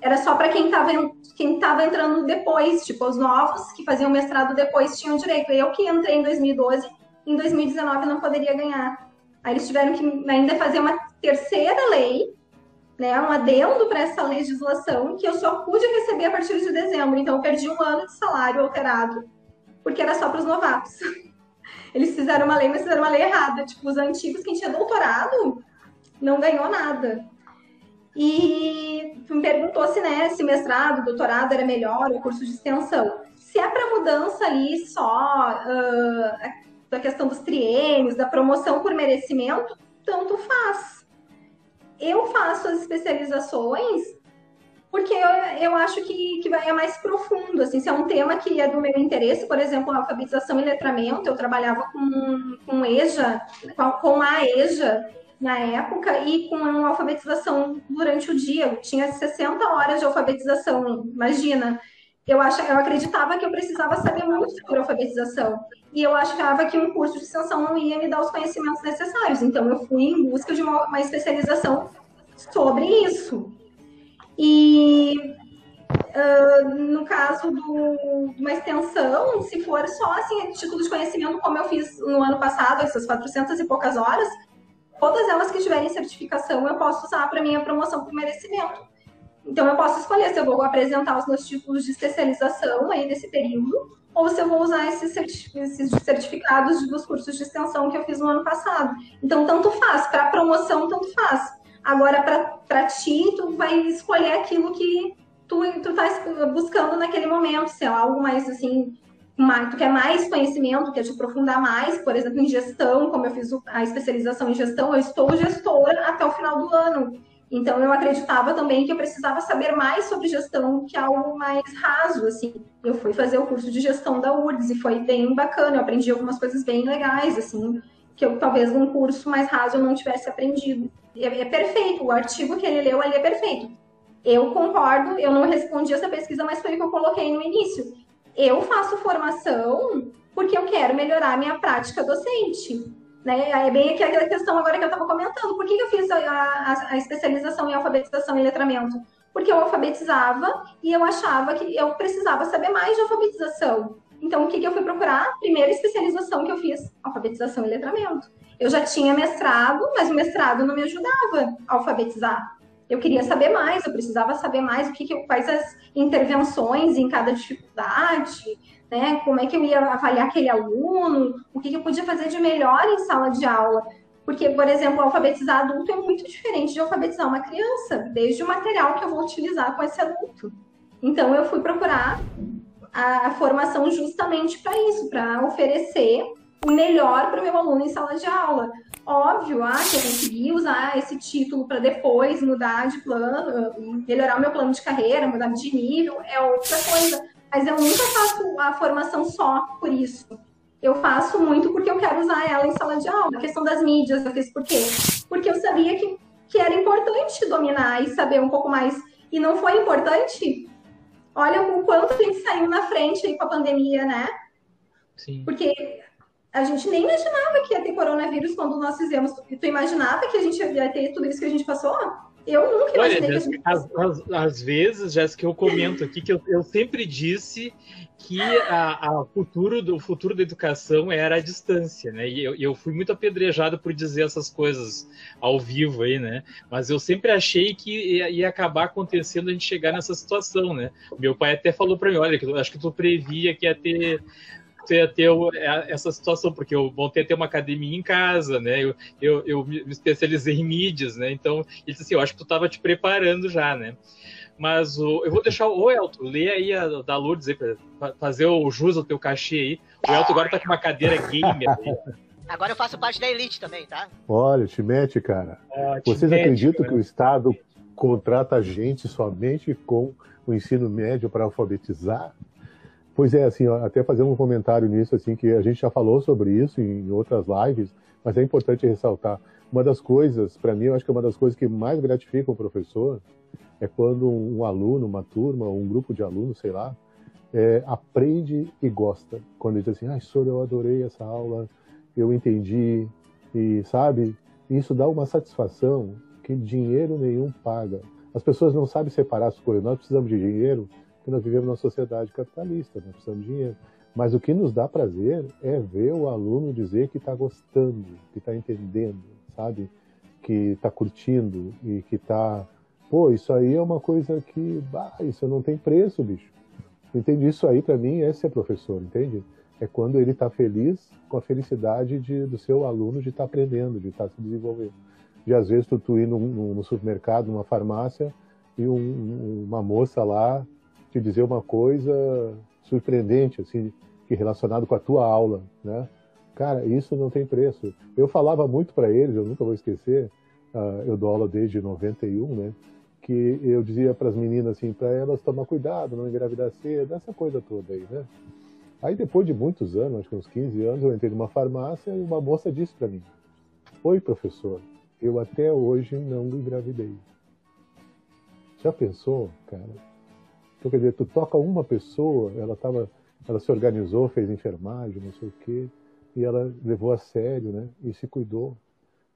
Era só para quem estava quem tava entrando depois, tipo, os novos que faziam mestrado depois tinham direito. Eu que entrei em 2012, em 2019 não poderia ganhar. Aí eles tiveram que ainda fazer uma terceira lei, né, um adendo para essa legislação, que eu só pude receber a partir de dezembro. Então, eu perdi um ano de salário alterado, porque era só para os novatos. Eles fizeram uma lei, mas fizeram uma lei errada. Tipo, os antigos, quem tinha doutorado, não ganhou nada. E me perguntou se, né, se mestrado, doutorado era melhor, o curso de extensão. Se é para mudança ali só, uh, da questão dos triênios, da promoção por merecimento, tanto faz. Eu faço as especializações porque eu, eu acho que, que vai é mais profundo, assim, se é um tema que é do meu interesse, por exemplo, alfabetização e letramento, eu trabalhava com, com EJA, com a EJA na época, e com alfabetização durante o dia, eu tinha 60 horas de alfabetização, imagina, eu, ach, eu acreditava que eu precisava saber muito sobre alfabetização. E eu achava que um curso de extensão não ia me dar os conhecimentos necessários. Então, eu fui em busca de uma, uma especialização sobre isso. E uh, no caso do, de uma extensão, se for só assim, título de conhecimento, como eu fiz no ano passado, essas 400 e poucas horas, todas elas que tiverem certificação eu posso usar para minha promoção por merecimento. Então, eu posso escolher se eu vou apresentar os meus títulos de especialização aí nesse período, ou se eu vou usar esses, certificados dos cursos de extensão que eu fiz no ano passado. Então, tanto faz. Para promoção, tanto faz. Agora, para ti, tu vai escolher aquilo que tu, tu tá buscando naquele momento. Se é algo mais, assim, mais, tu quer mais conhecimento, quer te aprofundar mais, por exemplo, em gestão, como eu fiz a especialização em gestão, eu estou gestora até o final do ano. Então eu acreditava também que eu precisava saber mais sobre gestão que algo mais raso, assim. Eu fui fazer o curso de gestão da URGS e foi bem bacana, eu aprendi algumas coisas bem legais, assim, que eu talvez num curso mais raso eu não tivesse aprendido. É, é perfeito, o artigo que ele leu ali é perfeito. Eu concordo, eu não respondi essa pesquisa, mas foi o que eu coloquei no início. Eu faço formação porque eu quero melhorar a minha prática docente. Né? É bem aquela questão agora que eu estava comentando. Por que eu fiz a, a, a, especialização em alfabetização e letramento? Porque eu alfabetizava e eu achava que eu precisava saber mais de alfabetização. Então, o que, que eu fui procurar? Primeira especialização que eu fiz, alfabetização e letramento. Eu já tinha mestrado, mas o mestrado não me ajudava a alfabetizar. Eu queria saber mais, eu precisava saber mais o que, que quais as intervenções em cada dificuldade, né? Como é que eu ia avaliar aquele aluno, o que, que eu podia fazer de melhor em sala de aula. Porque, por exemplo, alfabetizar adulto é muito diferente de alfabetizar uma criança, desde o material que eu vou utilizar com esse adulto. Então, eu fui procurar a formação justamente para isso, para oferecer o melhor para o meu aluno em sala de aula. Óbvio, ah, que eu consegui usar esse título para depois mudar de plano, melhorar o meu plano de carreira, mudar de nível, é outra coisa. Mas eu nunca faço a formação só por isso. Eu faço muito porque eu quero usar ela em sala de aula. A questão das mídias, eu fiz por quê? Porque eu sabia que, que era importante dominar e saber um pouco mais. E não foi importante? Olha o quanto a gente saiu na frente aí com a pandemia, né? Sim. Porque a gente nem imaginava que ia ter coronavírus quando nós fizemos. Tu imaginava que a gente ia ter tudo isso que a gente passou? Eu nunca Olha, Jéssica, às, às, vezes, Jéssica, eu comento aqui que eu, eu sempre disse que a, a futuro o futuro da educação era a distância, né? E eu, eu, fui muito apedrejado por dizer essas coisas ao vivo aí, né? Mas eu sempre achei que ia, ia acabar acontecendo a gente chegar nessa situação, né? Meu pai até falou para mim, olha, que acho que tu previa que ia ter ter, ter é, essa situação, porque eu montei ter uma academia em casa, né? Eu, eu, eu me especializei em mídias, né? Então, ele disse assim, eu acho que tu estava te preparando já, né? Mas o, eu vou deixar o Elton, lê aí a da Lourdes aí, para fazer o jus ao teu cachê aí. O Elton agora tá com uma cadeira gamer aí. Agora eu faço parte da elite também, tá? Olha, te mete, cara. Ah, Vocês mete, acreditam cara. que o Estado contrata gente somente com o ensino médio para alfabetizar? Pois é, assim, até fazer um comentário nisso, assim, que a gente já falou sobre isso em outras lives, mas é importante ressaltar. Uma das coisas, para mim, eu acho que é uma das coisas que mais gratifica o professor é quando um aluno, uma turma, um grupo de alunos, sei lá, é, aprende e gosta. Quando ele diz assim, ah, senhor, eu adorei essa aula, eu entendi, e sabe, isso dá uma satisfação que dinheiro nenhum paga. As pessoas não sabem separar as coisas. Nós precisamos de dinheiro que nós vivemos numa sociedade capitalista, nós precisamos de dinheiro. Mas o que nos dá prazer é ver o aluno dizer que está gostando, que está entendendo, sabe? Que está curtindo e que está. Pô, isso aí é uma coisa que. Bah, isso não tem preço, bicho. Entende? Isso aí, para mim, é ser professor, entende? É quando ele está feliz com a felicidade de, do seu aluno de estar tá aprendendo, de estar tá se desenvolvendo. De às vezes tu, tu ir num, num supermercado, numa farmácia, e um, uma moça lá te dizer uma coisa surpreendente, assim, que relacionado com a tua aula, né? Cara, isso não tem preço. Eu falava muito para eles, eu nunca vou esquecer, uh, eu dou aula desde 91, né? Que eu dizia para as meninas assim, para elas tomar cuidado, não engravidar cedo, essa coisa toda aí, né? Aí depois de muitos anos, acho que uns 15 anos, eu entrei numa farmácia e uma moça disse para mim: "Oi, professor, eu até hoje não engravidei". Já pensou, cara? Então, quer dizer, tu toca uma pessoa, ela tava, ela se organizou, fez enfermagem, não sei o quê, e ela levou a sério, né? E se cuidou.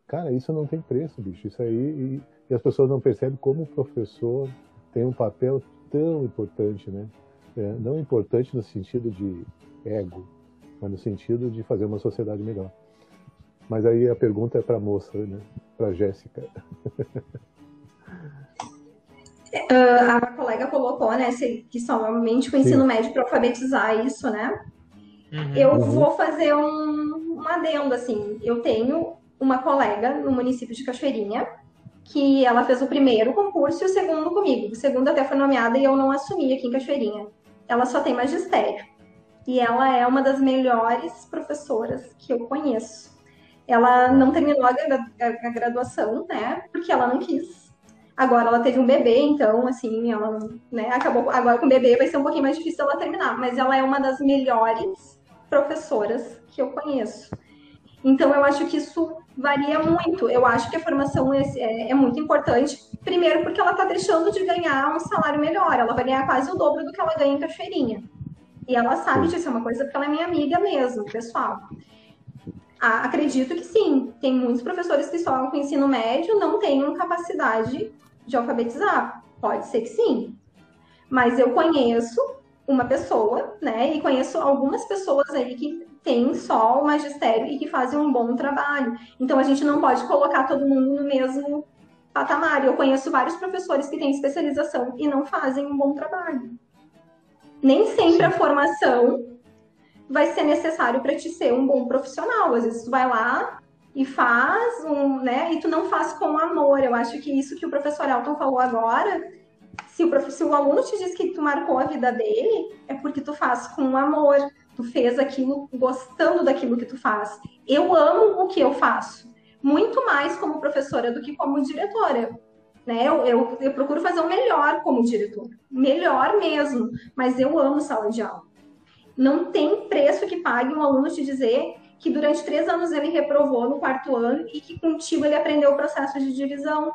Cara, isso não tem preço, bicho. Isso aí, e, e as pessoas não percebem como o professor tem um papel tão importante, né? É, não importante no sentido de ego, mas no sentido de fazer uma sociedade melhor. Mas aí a pergunta é para a moça, né? Para Jéssica. Uh, a colega colocou, né, que somente o ensino Sim. médio para alfabetizar isso, né? Uhum. Eu uhum. vou fazer um, um adendo, assim. Eu tenho uma colega no município de Cachoeirinha que ela fez o primeiro concurso e o segundo comigo. O segundo até foi nomeada e eu não assumi aqui em Cachoeirinha. Ela só tem magistério. E ela é uma das melhores professoras que eu conheço. Ela não terminou a, a graduação, né? Porque ela não quis Agora ela teve um bebê, então, assim, ela né, acabou. Agora com o bebê vai ser um pouquinho mais difícil ela terminar, mas ela é uma das melhores professoras que eu conheço. Então, eu acho que isso varia muito. Eu acho que a formação é, é, é muito importante. Primeiro, porque ela está deixando de ganhar um salário melhor. Ela vai ganhar quase o dobro do que ela ganha em Cachoeirinha. E ela sabe disso, é uma coisa porque ela é minha amiga mesmo, pessoal. Acredito que sim. Tem muitos professores que estão com ensino médio, não têm capacidade de alfabetizar? Pode ser que sim. Mas eu conheço uma pessoa, né? E conheço algumas pessoas aí que têm só o magistério e que fazem um bom trabalho. Então a gente não pode colocar todo mundo no mesmo patamar. Eu conheço vários professores que têm especialização e não fazem um bom trabalho. Nem sempre a formação vai ser necessário para te ser um bom profissional. Às vezes tu vai lá, e faz um, né? E tu não faz com amor. Eu acho que isso que o professor Elton falou agora, se o, se o aluno te diz que tu marcou a vida dele, é porque tu faz com amor. Tu fez aquilo gostando daquilo que tu faz. Eu amo o que eu faço. muito mais como professora do que como diretora. Né? Eu, eu, eu procuro fazer o melhor como diretora, melhor mesmo, mas eu amo sala de aula. Não tem preço que pague um aluno te dizer que durante três anos ele reprovou no quarto ano e que contigo ele aprendeu o processo de divisão.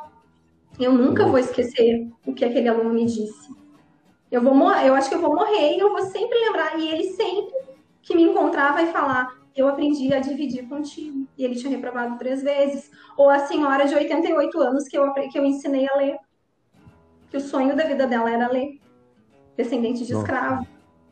Eu nunca vou esquecer o que aquele aluno me disse. Eu vou eu acho que eu vou morrer e eu vou sempre lembrar. E ele sempre que me encontrar vai falar: eu aprendi a dividir contigo. E ele tinha reprovado três vezes. Ou a senhora de 88 anos que eu, que eu ensinei a ler. Que o sonho da vida dela era ler. Descendente de escravo.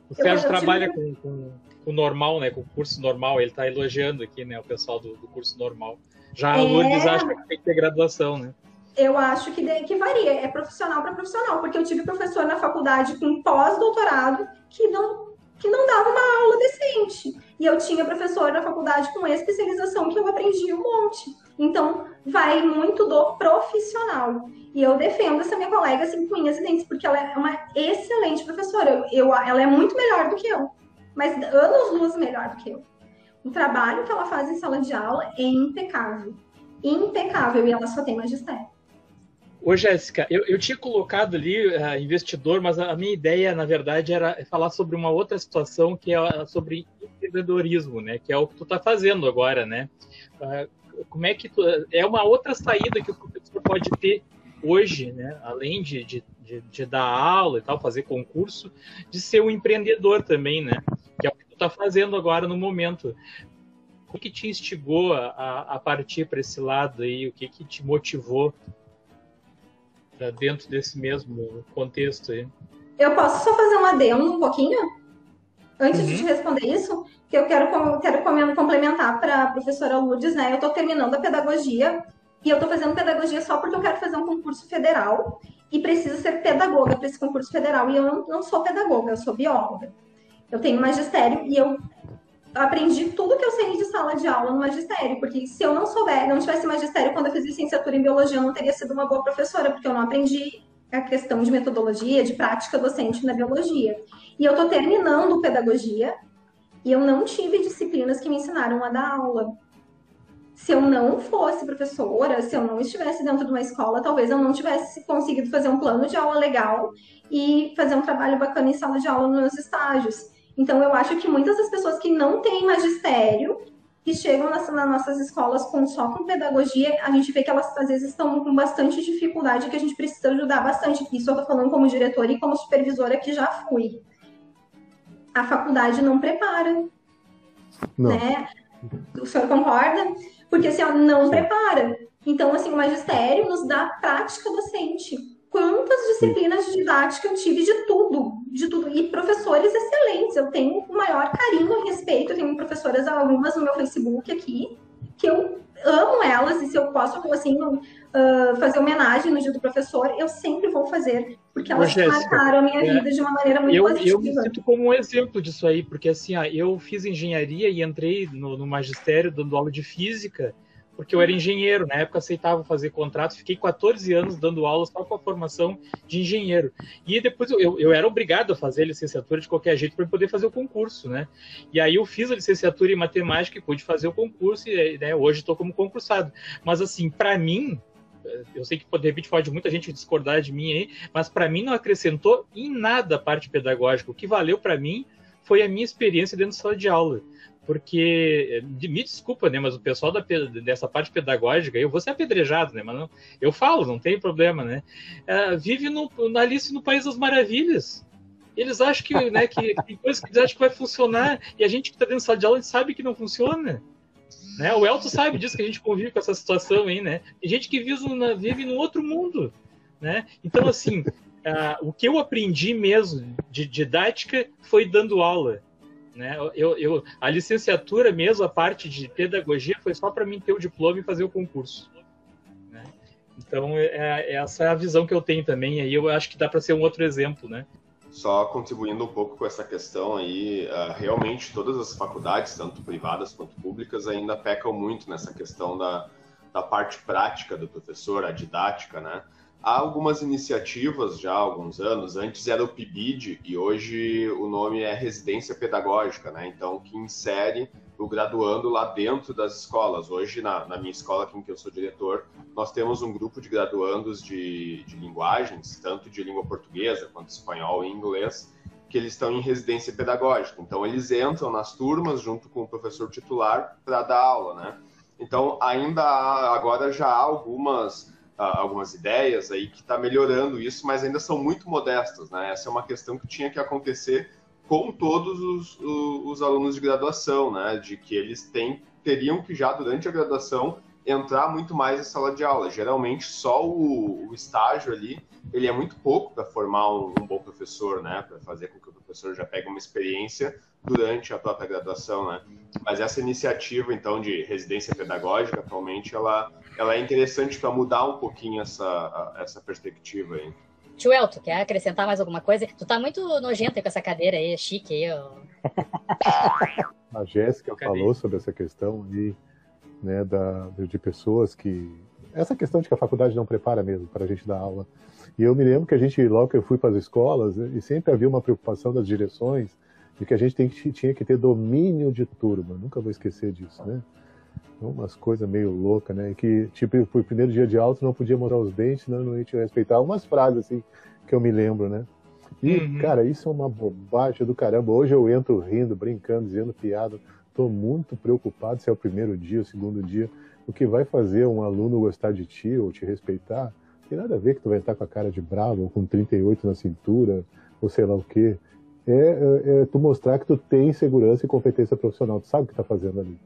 O Sérgio trabalha com, com, com, o normal, né? Com o curso normal. Ele está elogiando aqui, né? O pessoal do, do curso normal. Já a é... Lourdes acha que tem que ter graduação, né? Eu acho que, de, que varia, é profissional para profissional, porque eu tive professor na faculdade com pós-doutorado que não que não dava uma aula decente. E eu tinha professor na faculdade com especialização que eu aprendi um monte. Então, vai muito do profissional. E eu defendo essa minha colega assim, com unhas e dentes, porque ela é uma excelente professora. Eu, eu, ela é muito melhor do que eu, mas anos luz melhor do que eu. O trabalho que ela faz em sala de aula é impecável. Impecável. E ela só tem magistério. Ô, Jéssica, eu, eu tinha colocado ali uh, investidor, mas a, a, minha ideia, na verdade, era falar sobre uma outra situação que é sobre empreendedorismo, né? Que é o que tu está fazendo agora, né? Uh, como é que tu, é uma outra saída que o professor pode ter hoje, né? Além de, de, de, de dar aula e tal, fazer concurso, de ser um empreendedor também, né? Que é o que tu está fazendo agora no momento. O que te instigou a, a partir para esse lado aí? O que, que te motivou Tá dentro desse mesmo contexto aí. Eu posso só fazer um adendo um pouquinho? Antes uhum. de te responder isso, que eu quero, quero complementar para a professora Lourdes, né? Eu estou terminando a pedagogia e eu estou fazendo pedagogia só porque eu quero fazer um concurso federal e preciso ser pedagoga para esse concurso federal. E eu não, não sou pedagoga, eu sou bióloga. Eu tenho magistério e eu aprendi tudo que eu sei de sala de aula no magistério, porque se eu não souber, não tivesse magistério quando eu fiz licenciatura em biologia, eu não teria sido uma boa professora, porque eu não aprendi a questão de metodologia, de prática docente na biologia. E eu estou terminando pedagogia e eu não tive disciplinas que me ensinaram a dar aula. Se eu não fosse professora, se eu não estivesse dentro de uma escola, talvez eu não tivesse conseguido fazer um plano de aula legal e fazer um trabalho bacana em sala de aula nos meus estágios. Então, eu acho que muitas das pessoas que não têm magistério, que chegam nas, nas nossas escolas com, só com pedagogia, a gente vê que elas às vezes estão com bastante dificuldade, que a gente precisa ajudar bastante. Isso eu estou falando como diretora e como supervisora que já fui. A faculdade não prepara. Não. Né? O senhor concorda? Porque assim, ó, não prepara. Então, assim, o magistério nos dá prática docente quantas disciplinas de didática eu tive de tudo, de tudo. E professores excelentes. Eu tenho o maior carinho e respeito. Eu tenho professoras algumas no meu Facebook aqui, que eu amo elas, e se eu posso, assim, uh, fazer homenagem no dia do professor, eu sempre vou fazer, porque elas Ô, marcaram a minha é, vida de uma maneira muito eu, positiva. Eu me sinto como um exemplo disso aí, porque assim, ó, eu fiz engenharia e entrei no, no magistério dando aula de física, porque eu era engenheiro, na época aceitava fazer contrato, fiquei 14 anos dando aulas só com a formação de engenheiro. E depois eu, eu era obrigado a fazer a licenciatura de qualquer jeito para poder fazer o concurso, né? E aí eu fiz a licenciatura em matemática e pude fazer o concurso, e né, hoje estou como concursado. Mas assim, para mim, eu sei que de repente pode muita gente discordar de mim aí, mas para mim não acrescentou em nada a parte pedagógica. O que valeu para mim foi a minha experiência dentro da sala de aula porque me desculpa, né, mas o pessoal da, dessa parte pedagógica, eu vou ser apedrejado, né, mas não, eu falo, não tem problema, né, uh, vive no, na Alice no País das Maravilhas. Eles acham que, né, que tem coisas que eles acham que vai funcionar e a gente que está dentro da sala de aula sabe que não funciona. Né? O Elton sabe disso que a gente convive com essa situação aí, né? Tem gente que vive, na, vive num outro mundo, né? Então, assim, uh, o que eu aprendi mesmo de didática foi dando aula. Né? Eu, eu, a licenciatura mesmo, a parte de pedagogia, foi só para mim ter o diploma e fazer o concurso. Né? Então, é, é, essa é a visão que eu tenho também. Aí eu acho que dá para ser um outro exemplo, né? Só contribuindo um pouco com essa questão aí, uh, realmente todas as faculdades, tanto privadas quanto públicas, ainda pecam muito nessa questão da, da parte prática do professor, a didática, né? Há algumas iniciativas já há alguns anos, antes era o PIBID e hoje o nome é Residência Pedagógica, né? Então, que insere o graduando lá dentro das escolas. Hoje, na, na minha escola, aqui em que eu sou diretor, nós temos um grupo de graduandos de, de linguagens, tanto de língua portuguesa quanto espanhol e inglês, que eles estão em residência pedagógica. Então, eles entram nas turmas junto com o professor titular para dar aula, né? Então, ainda há, agora já há algumas, algumas ideias aí que está melhorando isso, mas ainda são muito modestas, né? Essa é uma questão que tinha que acontecer com todos os, os, os alunos de graduação, né? De que eles têm, teriam que já durante a graduação entrar muito mais em sala de aula. Geralmente só o, o estágio ali, ele é muito pouco para formar um, um, bom professor, né? Para fazer com que o professor já pegue uma experiência durante a própria graduação, né? Mas essa iniciativa, então, de residência pedagógica, atualmente, ela, ela é interessante para mudar um pouquinho essa, essa perspectiva aí. Tio Elton, quer acrescentar mais alguma coisa? Tu tá muito nojento com essa cadeira aí, é chique aí. Ó. A Jéssica falou sobre essa questão e né, da, de pessoas que. Essa questão de que a faculdade não prepara mesmo para a gente dar aula. E eu me lembro que a gente, logo que eu fui para as escolas, e sempre havia uma preocupação das direções de que a gente tinha que ter domínio de turma. Nunca vou esquecer disso, né? Umas coisas meio loucas, né? Que, tipo, o primeiro dia de aula não podia mostrar os dentes, não, não tinha respeitar. Umas frases, assim, que eu me lembro, né? E, uhum. cara, isso é uma bobagem do caramba. Hoje eu entro rindo, brincando, dizendo piada. Estou muito preocupado se é o primeiro dia, o segundo dia. O que vai fazer um aluno gostar de ti ou te respeitar, tem nada a ver que tu vai estar com a cara de bravo ou com 38 na cintura, ou sei lá o quê. É, é, é tu mostrar que tu tem segurança e competência profissional. Tu sabe o que está fazendo ali.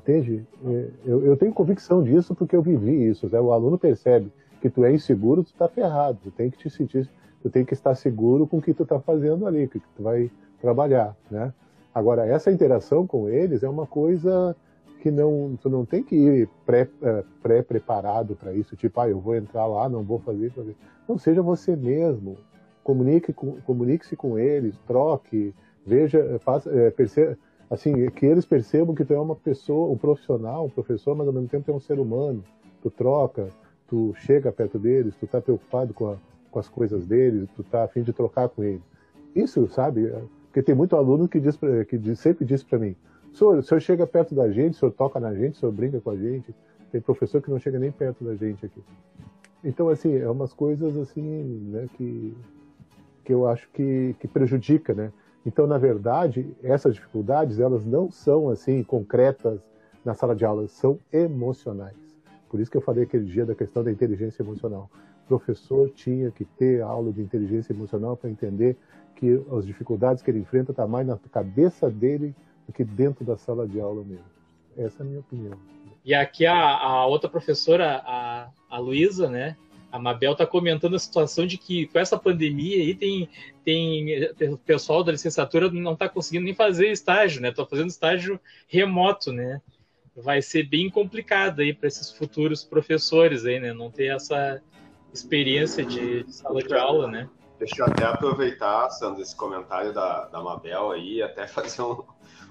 Entende? É, eu, eu, tenho convicção disso porque eu vivi isso. Né? O aluno percebe que tu é inseguro, tu está ferrado. Tu tem que te sentir, tu tem que estar seguro com o que tu está fazendo ali, que tu vai trabalhar, né? Agora, essa interação com eles é uma coisa que não, tu não tem que ir é, pré-preparado pré para isso, tipo, ah, eu vou entrar lá, não vou fazer isso. Não, seja você mesmo. Comunique com, comunique-se com eles, troque, veja, faça, é, perceba, assim, que eles percebam que tu é uma pessoa, um profissional, um professor, mas ao mesmo tempo é um ser humano. Tu troca, tu chega perto deles, tu tá preocupado com, a, com as coisas deles, tu tá afim de trocar com eles. Isso, sabe, porque tem muito aluno que, diz que diz, sempre diz para mim, senhor, o senhor chega perto da gente, o senhor toca na gente, o senhor brinca com a gente. Tem professor que não chega nem perto da gente aqui. Então, assim, é umas coisas assim, né, que, que eu acho que, que prejudica, né? Então, na verdade, essas dificuldades, elas não são, assim, concretas na sala de aula, são emocionais. Por isso que eu falei aquele dia da questão da inteligência emocional. O professor tinha que ter aula de inteligência emocional para entender que as dificuldades que ele enfrenta estão tá mais na cabeça dele do que dentro da sala de aula mesmo. Essa é a minha opinião. E aqui a, a outra professora, a, a Luísa, né? A Mabel está comentando a situação de que com essa pandemia aí tem, tem o pessoal da licenciatura não está conseguindo nem fazer estágio, né? Estou fazendo estágio remoto, né? Vai ser bem complicado aí para esses futuros professores aí, né? Não ter essa experiência de, de sala de aula, né? Deixa eu até aproveitar, Sandro, esse comentário da, da Mabel aí, até fazer um,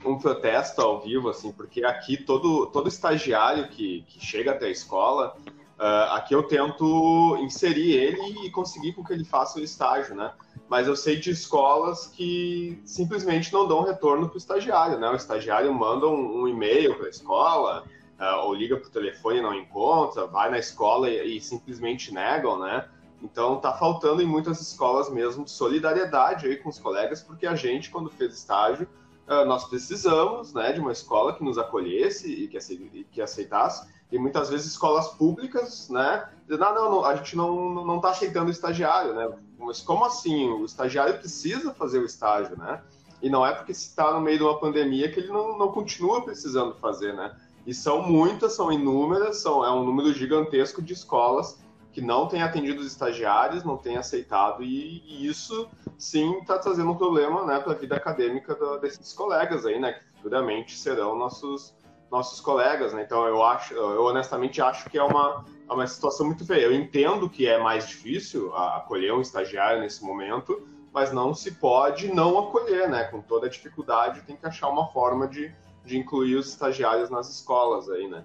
um protesto ao vivo, assim, porque aqui todo, todo estagiário que, que chega até a escola, uh, aqui eu tento inserir ele e conseguir com que ele faça o estágio, né? Mas eu sei de escolas que simplesmente não dão retorno para o estagiário, né? O estagiário manda um, um e-mail para a escola, uh, ou liga para o telefone e não encontra, vai na escola e, e simplesmente negam, né? Então tá faltando em muitas escolas mesmo solidariedade aí com os colegas, porque a gente, quando fez estágio, ah, nós precisamos né, de uma escola que nos acolhesse e que aceitasse, e muitas vezes escolas públicas, né, dizendo, ah, não, não, a gente não, não tá aceitando o estagiário, né, mas como assim? O estagiário precisa fazer o estágio, né, e não é porque se está no meio de uma pandemia que ele não, não continua precisando fazer, né, e são muitas, são inúmeras, são, é um número gigantesco de escolas que não tem atendido os estagiários, não tem aceitado, e, e isso sim está trazendo um problema né, para a vida acadêmica do, desses colegas aí, né, que futuramente serão nossos, nossos colegas. Né? Então eu acho, eu honestamente acho que é uma, é uma situação muito feia. Eu entendo que é mais difícil acolher um estagiário nesse momento, mas não se pode não acolher, né? Com toda a dificuldade, tem que achar uma forma de, de incluir os estagiários nas escolas aí, né?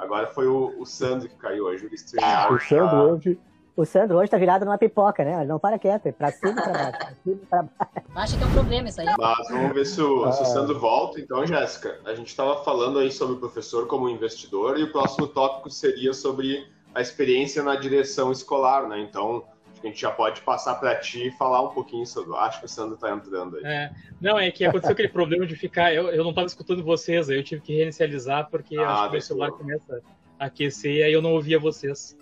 Agora foi o, o Sandro que caiu hoje, o StreamYard. O Sandro hoje, O Sandro hoje tá virado numa pipoca, né? Ele não para quieto, é pra cima e pra baixo. Pra cima e pra baixo. Acho que é um problema isso aí. Mas vamos ver se o, se o ah. Sandro volta. Então, Jéssica, a gente estava falando aí sobre o professor como investidor e o próximo tópico seria sobre a experiência na direção escolar, né? Então, a gente já pode passar para ti e falar um pouquinho sobre. Acho que o Sandro está entrando aí. É, não, é que aconteceu aquele problema de ficar. Eu, eu não estava escutando vocês, aí eu tive que reinicializar porque ah, acho que o celular começa a aquecer e aí eu não ouvia vocês.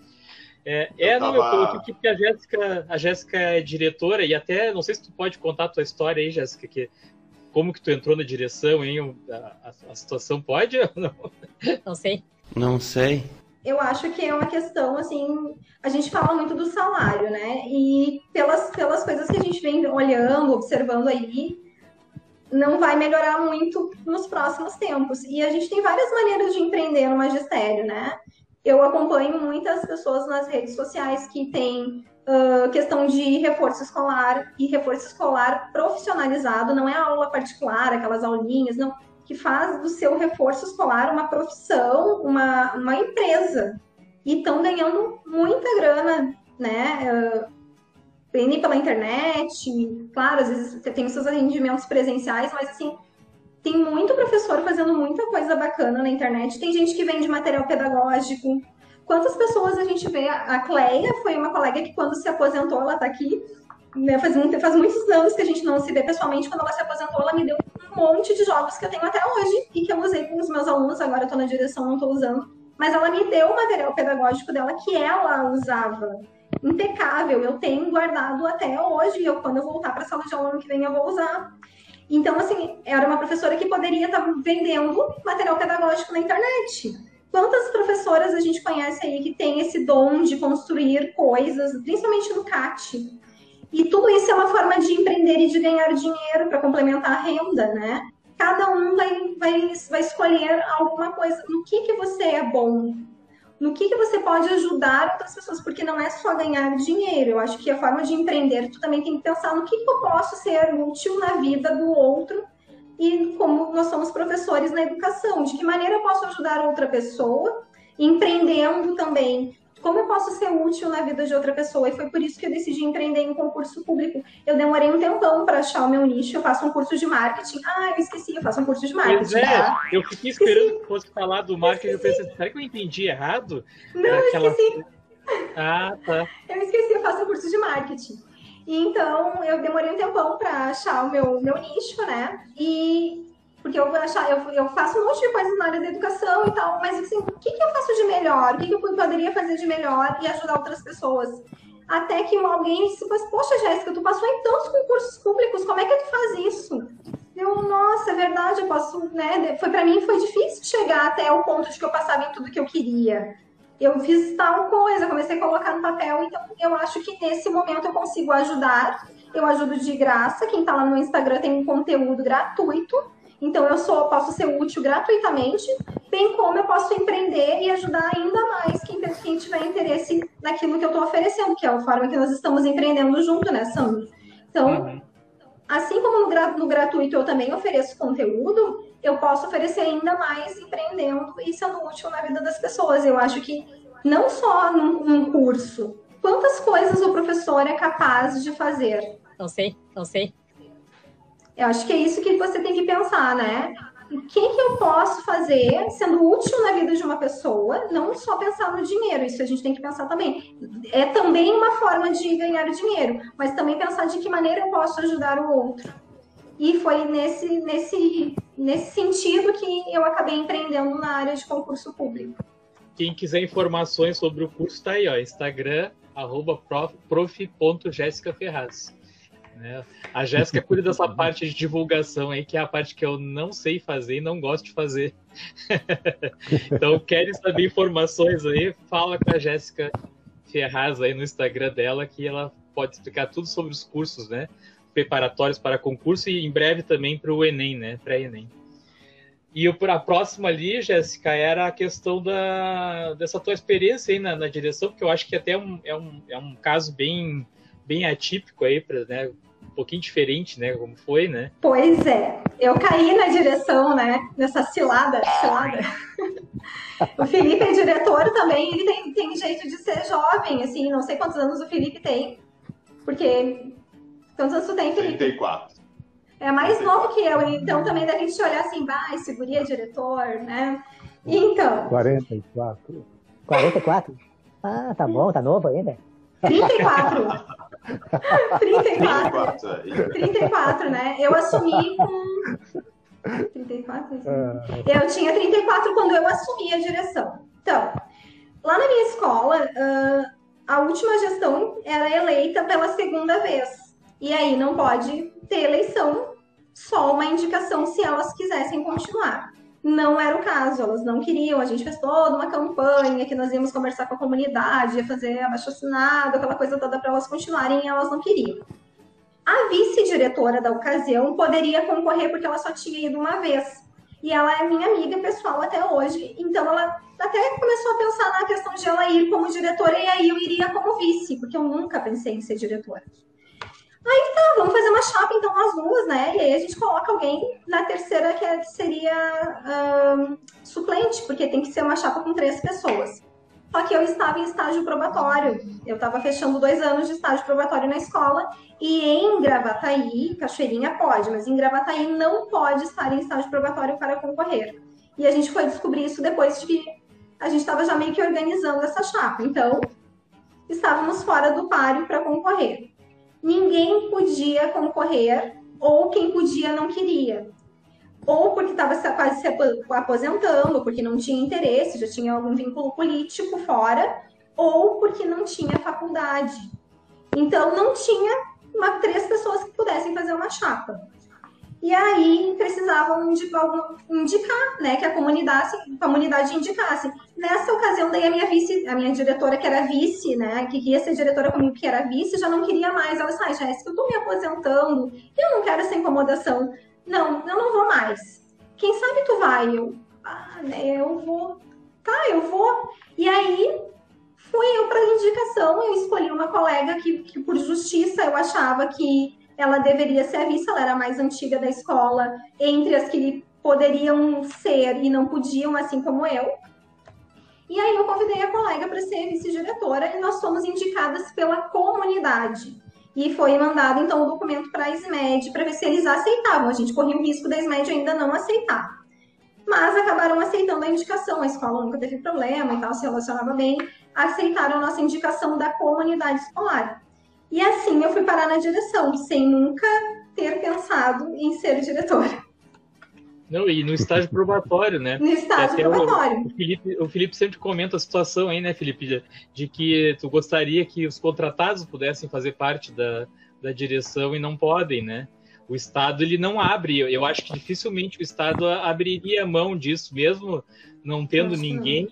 É, é não, eu coloquei aqui porque a Jéssica, a Jéssica é diretora e até não sei se tu pode contar a tua história aí, Jéssica, que como que tu entrou na direção, hein? A, a, a situação pode ou não? Não sei. Não sei. Eu acho que é uma questão, assim, a gente fala muito do salário, né? E pelas, pelas coisas que a gente vem olhando, observando aí, não vai melhorar muito nos próximos tempos. E a gente tem várias maneiras de empreender no magistério, né? Eu acompanho muitas pessoas nas redes sociais que têm uh, questão de reforço escolar e reforço escolar profissionalizado, não é aula particular, aquelas aulinhas, não, que faz do seu reforço escolar uma profissão, uma, uma empresa. E estão ganhando muita grana, né? Uh, pela internet, claro, às vezes tem os seus atendimentos presenciais, mas assim, tem muito professor fazendo muita coisa bacana na internet. Tem gente que vende material pedagógico. Quantas pessoas a gente vê? A Cleia foi uma colega que, quando se aposentou, ela está aqui. Né, faz, faz muitos anos que a gente não se vê pessoalmente. Quando ela se aposentou, ela me deu monte de jogos que eu tenho até hoje e que eu usei com os meus alunos. Agora eu estou na direção, não estou usando. Mas ela me deu o material pedagógico dela que ela usava. Impecável. Eu tenho guardado até hoje. Eu, quando eu voltar para a sala de aula ano que vem, eu vou usar. Então, assim, era uma professora que poderia estar vendendo material pedagógico na internet. Quantas professoras a gente conhece aí que tem esse dom de construir coisas, principalmente no CAT? E tudo isso é uma forma de empreender e de ganhar dinheiro para complementar a renda, né? Cada um vai, vai, vai escolher alguma coisa. No que, que você é bom? no que, que você pode ajudar outras pessoas, porque não é só ganhar dinheiro. Eu acho que a forma de empreender, tu também tem que pensar no que, que eu posso ser útil na vida do outro e como nós somos professores na educação, de que maneira eu posso ajudar outra pessoa, empreendendo também como eu posso ser útil na vida de outra pessoa? E foi por isso que eu decidi empreender em concurso público. Eu demorei um tempão para achar o meu nicho. Eu faço um curso de marketing. Ah, eu esqueci, eu faço um curso de marketing. Pois é, eu fiquei esperando esqueci. que fosse falar do marketing. Eu pensei, será que eu entendi errado? Não, eu aquela... esqueci. Ah, tá. Eu esqueci, eu faço um curso de marketing. E então eu demorei um tempão para achar o meu, meu nicho, né? E porque eu, achar, eu, eu faço um monte de coisas na área da educação e tal, mas assim, o que, que eu faço de melhor? O que, que eu poderia fazer de melhor e ajudar outras pessoas? Até que alguém me disse, poxa, Jéssica, tu passou em tantos concursos públicos, como é que tu faz isso? Eu, nossa, é verdade, eu posso, né? Foi para mim foi difícil chegar até o ponto de que eu passava em tudo que eu queria. Eu fiz tal coisa, comecei a colocar no papel, então eu acho que nesse momento eu consigo ajudar. Eu ajudo de graça, quem tá lá no Instagram tem um conteúdo gratuito então eu sou, posso ser útil gratuitamente, bem como eu posso empreender e ajudar ainda mais quem, quem tiver interesse naquilo que eu estou oferecendo, que é a forma que nós estamos empreendendo junto, né, Sandro? Então, uhum. assim como no, no gratuito eu também ofereço conteúdo, eu posso oferecer ainda mais empreendendo e sendo útil na vida das pessoas. Eu acho que não só num, num curso, quantas coisas o professor é capaz de fazer? Não sei, não sei. Eu acho que é isso que você tem que pensar, né? O que, que eu posso fazer sendo útil na vida de uma pessoa, não só pensar no dinheiro, isso a gente tem que pensar também. É também uma forma de ganhar dinheiro, mas também pensar de que maneira eu posso ajudar o outro. E foi nesse, nesse, nesse sentido que eu acabei empreendendo na área de concurso público. Quem quiser informações sobre o curso, está aí, ó, Instagram, arroba prof.jéssicaferraz. Né? A Jéssica cuida dessa parte de divulgação aí, que é a parte que eu não sei fazer e não gosto de fazer. então, querem saber informações aí, fala com a Jéssica Ferraz aí no Instagram dela, que ela pode explicar tudo sobre os cursos, né? Preparatórios para concurso e em breve também para o Enem, né? Pré-Enem. E a próxima ali, Jéssica, era a questão da, dessa tua experiência aí na, na direção, porque eu acho que até é um, é um, é um caso bem, bem atípico aí, pra, né? Pouquinho diferente, né? Como foi, né? Pois é. Eu caí na direção, né? Nessa cilada, cilada. O Felipe é diretor também, ele tem, tem jeito de ser jovem, assim, não sei quantos anos o Felipe tem, porque... Quantos anos tu tem, Felipe? 34. É mais novo que eu, então também da gente olhar assim, vai, esse guri é diretor, né? Então... 44. 44? Ah, tá bom, tá novo ainda. 34. 34. 34, né? Eu assumi com 34? É. Eu tinha 34 quando eu assumi a direção. Então, lá na minha escola, a última gestão era eleita pela segunda vez. E aí não pode ter eleição, só uma indicação se elas quisessem continuar. Não era o caso, elas não queriam. A gente fez toda uma campanha que nós íamos conversar com a comunidade, fazer abaixo assinado, aquela coisa toda para elas continuarem e elas não queriam. A vice-diretora da ocasião poderia concorrer porque ela só tinha ido uma vez. E ela é minha amiga pessoal até hoje, então ela até começou a pensar na questão de ela ir como diretora e aí eu iria como vice, porque eu nunca pensei em ser diretora. Aí tá, vamos fazer uma chapa então nós duas, né? E aí a gente coloca alguém na terceira que é, seria um, suplente, porque tem que ser uma chapa com três pessoas. Só que eu estava em estágio probatório. Eu estava fechando dois anos de estágio probatório na escola. E em Gravataí, Cachoeirinha pode, mas em Gravataí não pode estar em estágio probatório para concorrer. E a gente foi descobrir isso depois de que a gente estava já meio que organizando essa chapa. Então, estávamos fora do páreo para concorrer. Ninguém podia concorrer, ou quem podia não queria ou porque estava quase se aposentando, porque não tinha interesse, já tinha algum vínculo político fora, ou porque não tinha faculdade. Então não tinha uma, três pessoas que pudessem fazer uma chapa. E aí precisavam indicar, indicar né, que a comunidade, a comunidade indicasse. Nessa ocasião, daí a minha vice, a minha diretora, que era vice, né, que ia ser diretora comigo, que era vice, já não queria mais. Ela disse, ah, Jéssica, eu estou me aposentando, eu não quero essa incomodação não, eu não vou mais. Quem sabe tu vai? Eu, ah, né, eu vou. Tá, eu vou. E aí fui eu para indicação, eu escolhi uma colega que, que, por justiça, eu achava que ela deveria ser a vice, ela era mais antiga da escola, entre as que poderiam ser e não podiam, assim como eu. E aí eu convidei a colega para ser vice-diretora e nós fomos indicadas pela comunidade e foi mandado então o documento para a SMED para ver se eles aceitavam. A gente corria o risco da SMED ainda não aceitar. Mas acabaram aceitando a indicação, a escola nunca teve problema e tal, se relacionava bem, aceitaram a nossa indicação da comunidade escolar. E assim eu fui parar na direção, sem nunca ter pensado em ser diretora. Não, e no estágio probatório, né? No estágio probatório. O, o, Felipe, o Felipe sempre comenta a situação aí, né, Felipe, de, de, que tu gostaria que os contratados pudessem fazer parte da, da direção e não podem, né? O Estado, ele não abre. Eu acho que dificilmente o Estado abriria mão disso, mesmo não tendo Nossa. ninguém.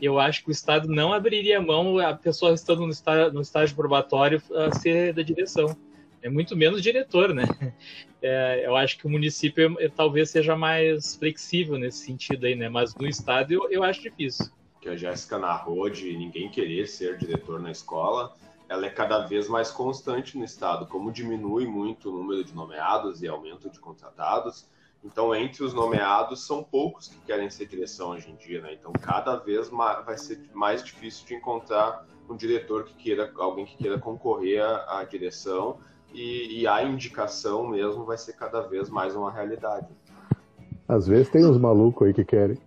Eu acho que o Estado não abriria mão, a pessoa estando no estágio, no estágio probatório, a ser da direção é muito menos diretor, né? É, eu acho que o município é, talvez seja mais flexível nesse sentido aí, né? Mas no estado eu, eu acho difícil. Que a Jéssica narrou de ninguém querer ser diretor na escola, ela é cada vez mais constante no estado. Como diminui muito o número de nomeados e aumento de contratados, então entre os nomeados são poucos que querem ser direção hoje em dia, né? Então cada vez vai ser mais difícil de encontrar um diretor que queira, alguém que queira concorrer à, à direção e, e a indicação mesmo vai ser cada vez mais uma realidade. Às vezes tem uns malucos aí que querem.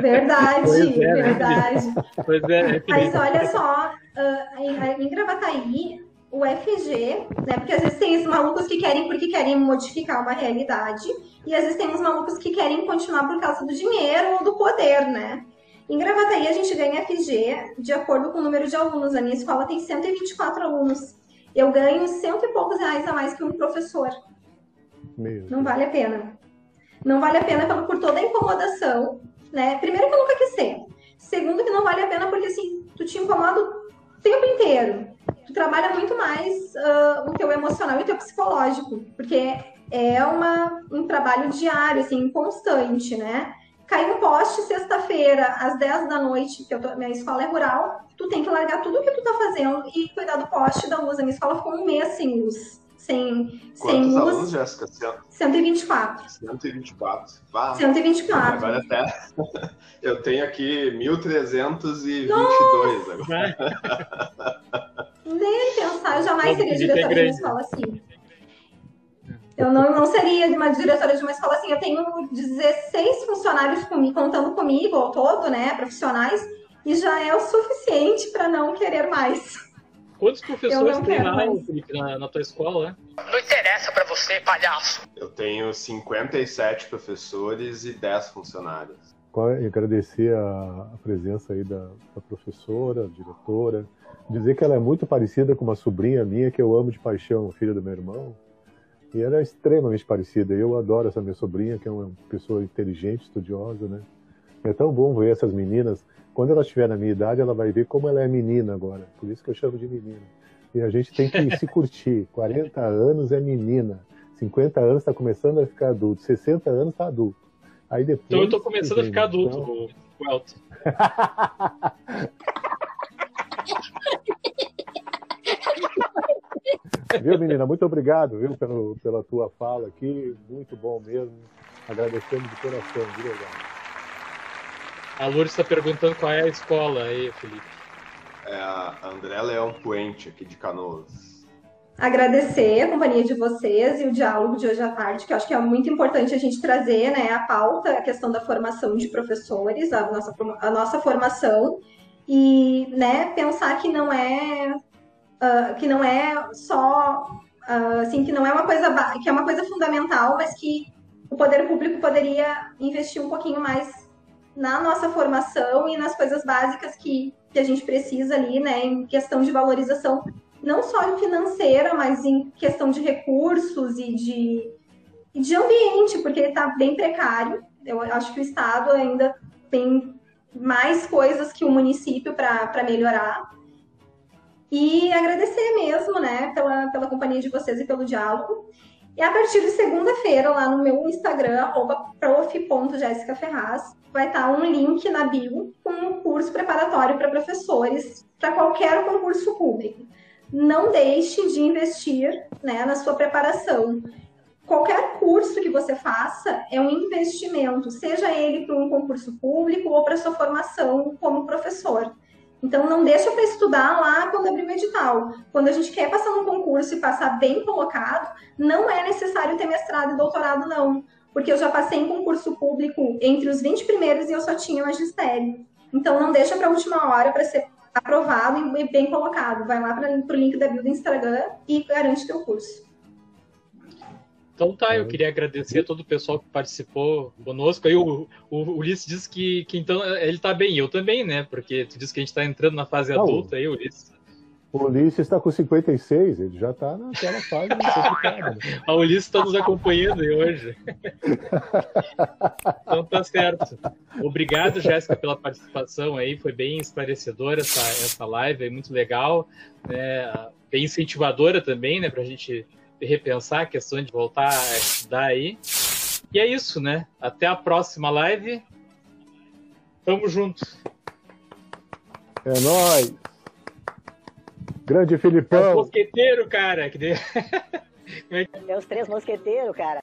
Verdade, pois é, né? verdade. Pois é, Mas olha só, uh, em Gravataí, o FG, né? Porque às vezes tem os malucos que querem porque querem modificar uma realidade, e às vezes tem uns malucos que querem continuar por causa do dinheiro ou do poder, né? Em Gravataí a gente ganha FG de acordo com o número de alunos. A minha escola tem 124 alunos. Eu ganho cento e poucos reais a mais que um professor. Meu Não vale a pena. Não vale a pena por toda a incomodação, né? Primeiro que eu nunca quis ser. Segundo que não vale a pena porque assim, tu te incomoda tempo inteiro tu trabalha muito mais uh, o teu emocional e o teu psicológico, porque é uma, um trabalho diário, assim, constante, né? Cai um poste sexta-feira, às 10 da noite, que tô, minha escola é rural, tu tem que largar tudo o que tu tá fazendo e cuidar do poste da luz. A minha escola ficou um mês sem luz, sem, Quantos sem alunos, luz. Jéssica? 124. 124. Ah, 124. Agora até. Eu tenho aqui 1.322 agora. Nem pensar, eu jamais seria diretora de uma escola assim. Eu não, não seria uma diretora de uma escola assim. Eu tenho 16 funcionários comigo, contando comigo ao todo, né, profissionais, e já é o suficiente para não querer mais. Quantos Eu professores tem lá, mais. Felipe, na, na tua escola, né? Não interessa pra você, palhaço. Eu tenho 57 professores e 10 funcionários. Qual- e agradecer a, a presença aí da, da professora, diretora, dizer que ela é muito parecida com uma sobrinha minha que eu amo de paixão, filha do meu irmão. E ela é extremamente parecida. Eu adoro essa minha sobrinha, que é uma pessoa inteligente, estudiosa, né? E é tão bom ver essas meninas. Quando ela estiver na minha idade, ela vai ver como ela é menina agora. Por isso que eu chamo de menina. E a gente tem que se curtir. 40 anos é menina. 50 anos está começando a ficar adulto. 60 anos está adulto. Aí depois. Então eu tô começando a ficar adulto, Então, o, Elton. Viu, menina? Muito obrigado, viu, pelo, pela tua fala aqui. Muito bom mesmo. Agradecendo de coração, de verdade. A Lourdes está perguntando qual é a escola aí, Felipe. É a André Leão Puente, aqui de Canoas. Agradecer a companhia de vocês e o diálogo de hoje à tarde, que eu acho que é muito importante a gente trazer, né, a pauta, a questão da formação de professores, a nossa, a nossa formação, e, né, pensar que não é ah, que não é só ah, assim que não é uma coisa que é uma coisa fundamental, mas que o poder público poderia investir um pouquinho mais na nossa formação e nas coisas básicas que, que a gente precisa ali, né, em questão de valorização, não só financeira, mas em questão de recursos e de, de ambiente, porque ele está bem precário. Eu acho que o Estado ainda tem mais coisas que o município para melhorar. E agradecer mesmo, né, pela, pela companhia de vocês e pelo diálogo. E a partir de segunda-feira, lá no meu Instagram, prof.jessicaferraz, vai estar um link na bio com um curso preparatório para professores para qualquer concurso público. Não deixe de investir né, na sua preparação. Qualquer curso que você faça é um investimento, seja ele para um concurso público ou para sua formação como professor. Então, não deixa para estudar lá quando abrir o edital. Quando a gente quer passar num concurso e passar bem colocado, não é necessário ter mestrado e doutorado, não. Porque eu já passei em concurso público entre os 20 primeiros e eu só tinha magistério. Então, não deixa para a última hora para ser aprovado e bem colocado. Vai lá para o link da bio do Instagram e garante teu curso. Então tá, eu queria agradecer a todo o pessoal que participou conosco. Aí o, o Ulisses disse que, que então ele tá bem, eu também, né? Porque tu disse que a gente tá entrando na fase Não, adulta aí, Ulisses. O Ulisses está com 56, ele já está naquela fase complicada. né? A Ulisses está nos acompanhando aí hoje. Então tá certo. Obrigado, Jéssica, pela participação aí. Foi bem esclarecedora essa, essa live aí, muito legal. Né? Bem incentivadora também, né? Pra gente repensar a questão de voltar a estudar aí. E é isso, né? Até a próxima live. Tamo junto. É nóis! Grande É os Filipão! mosqueteiros, cara. Que de... É os três mosqueteiros, cara.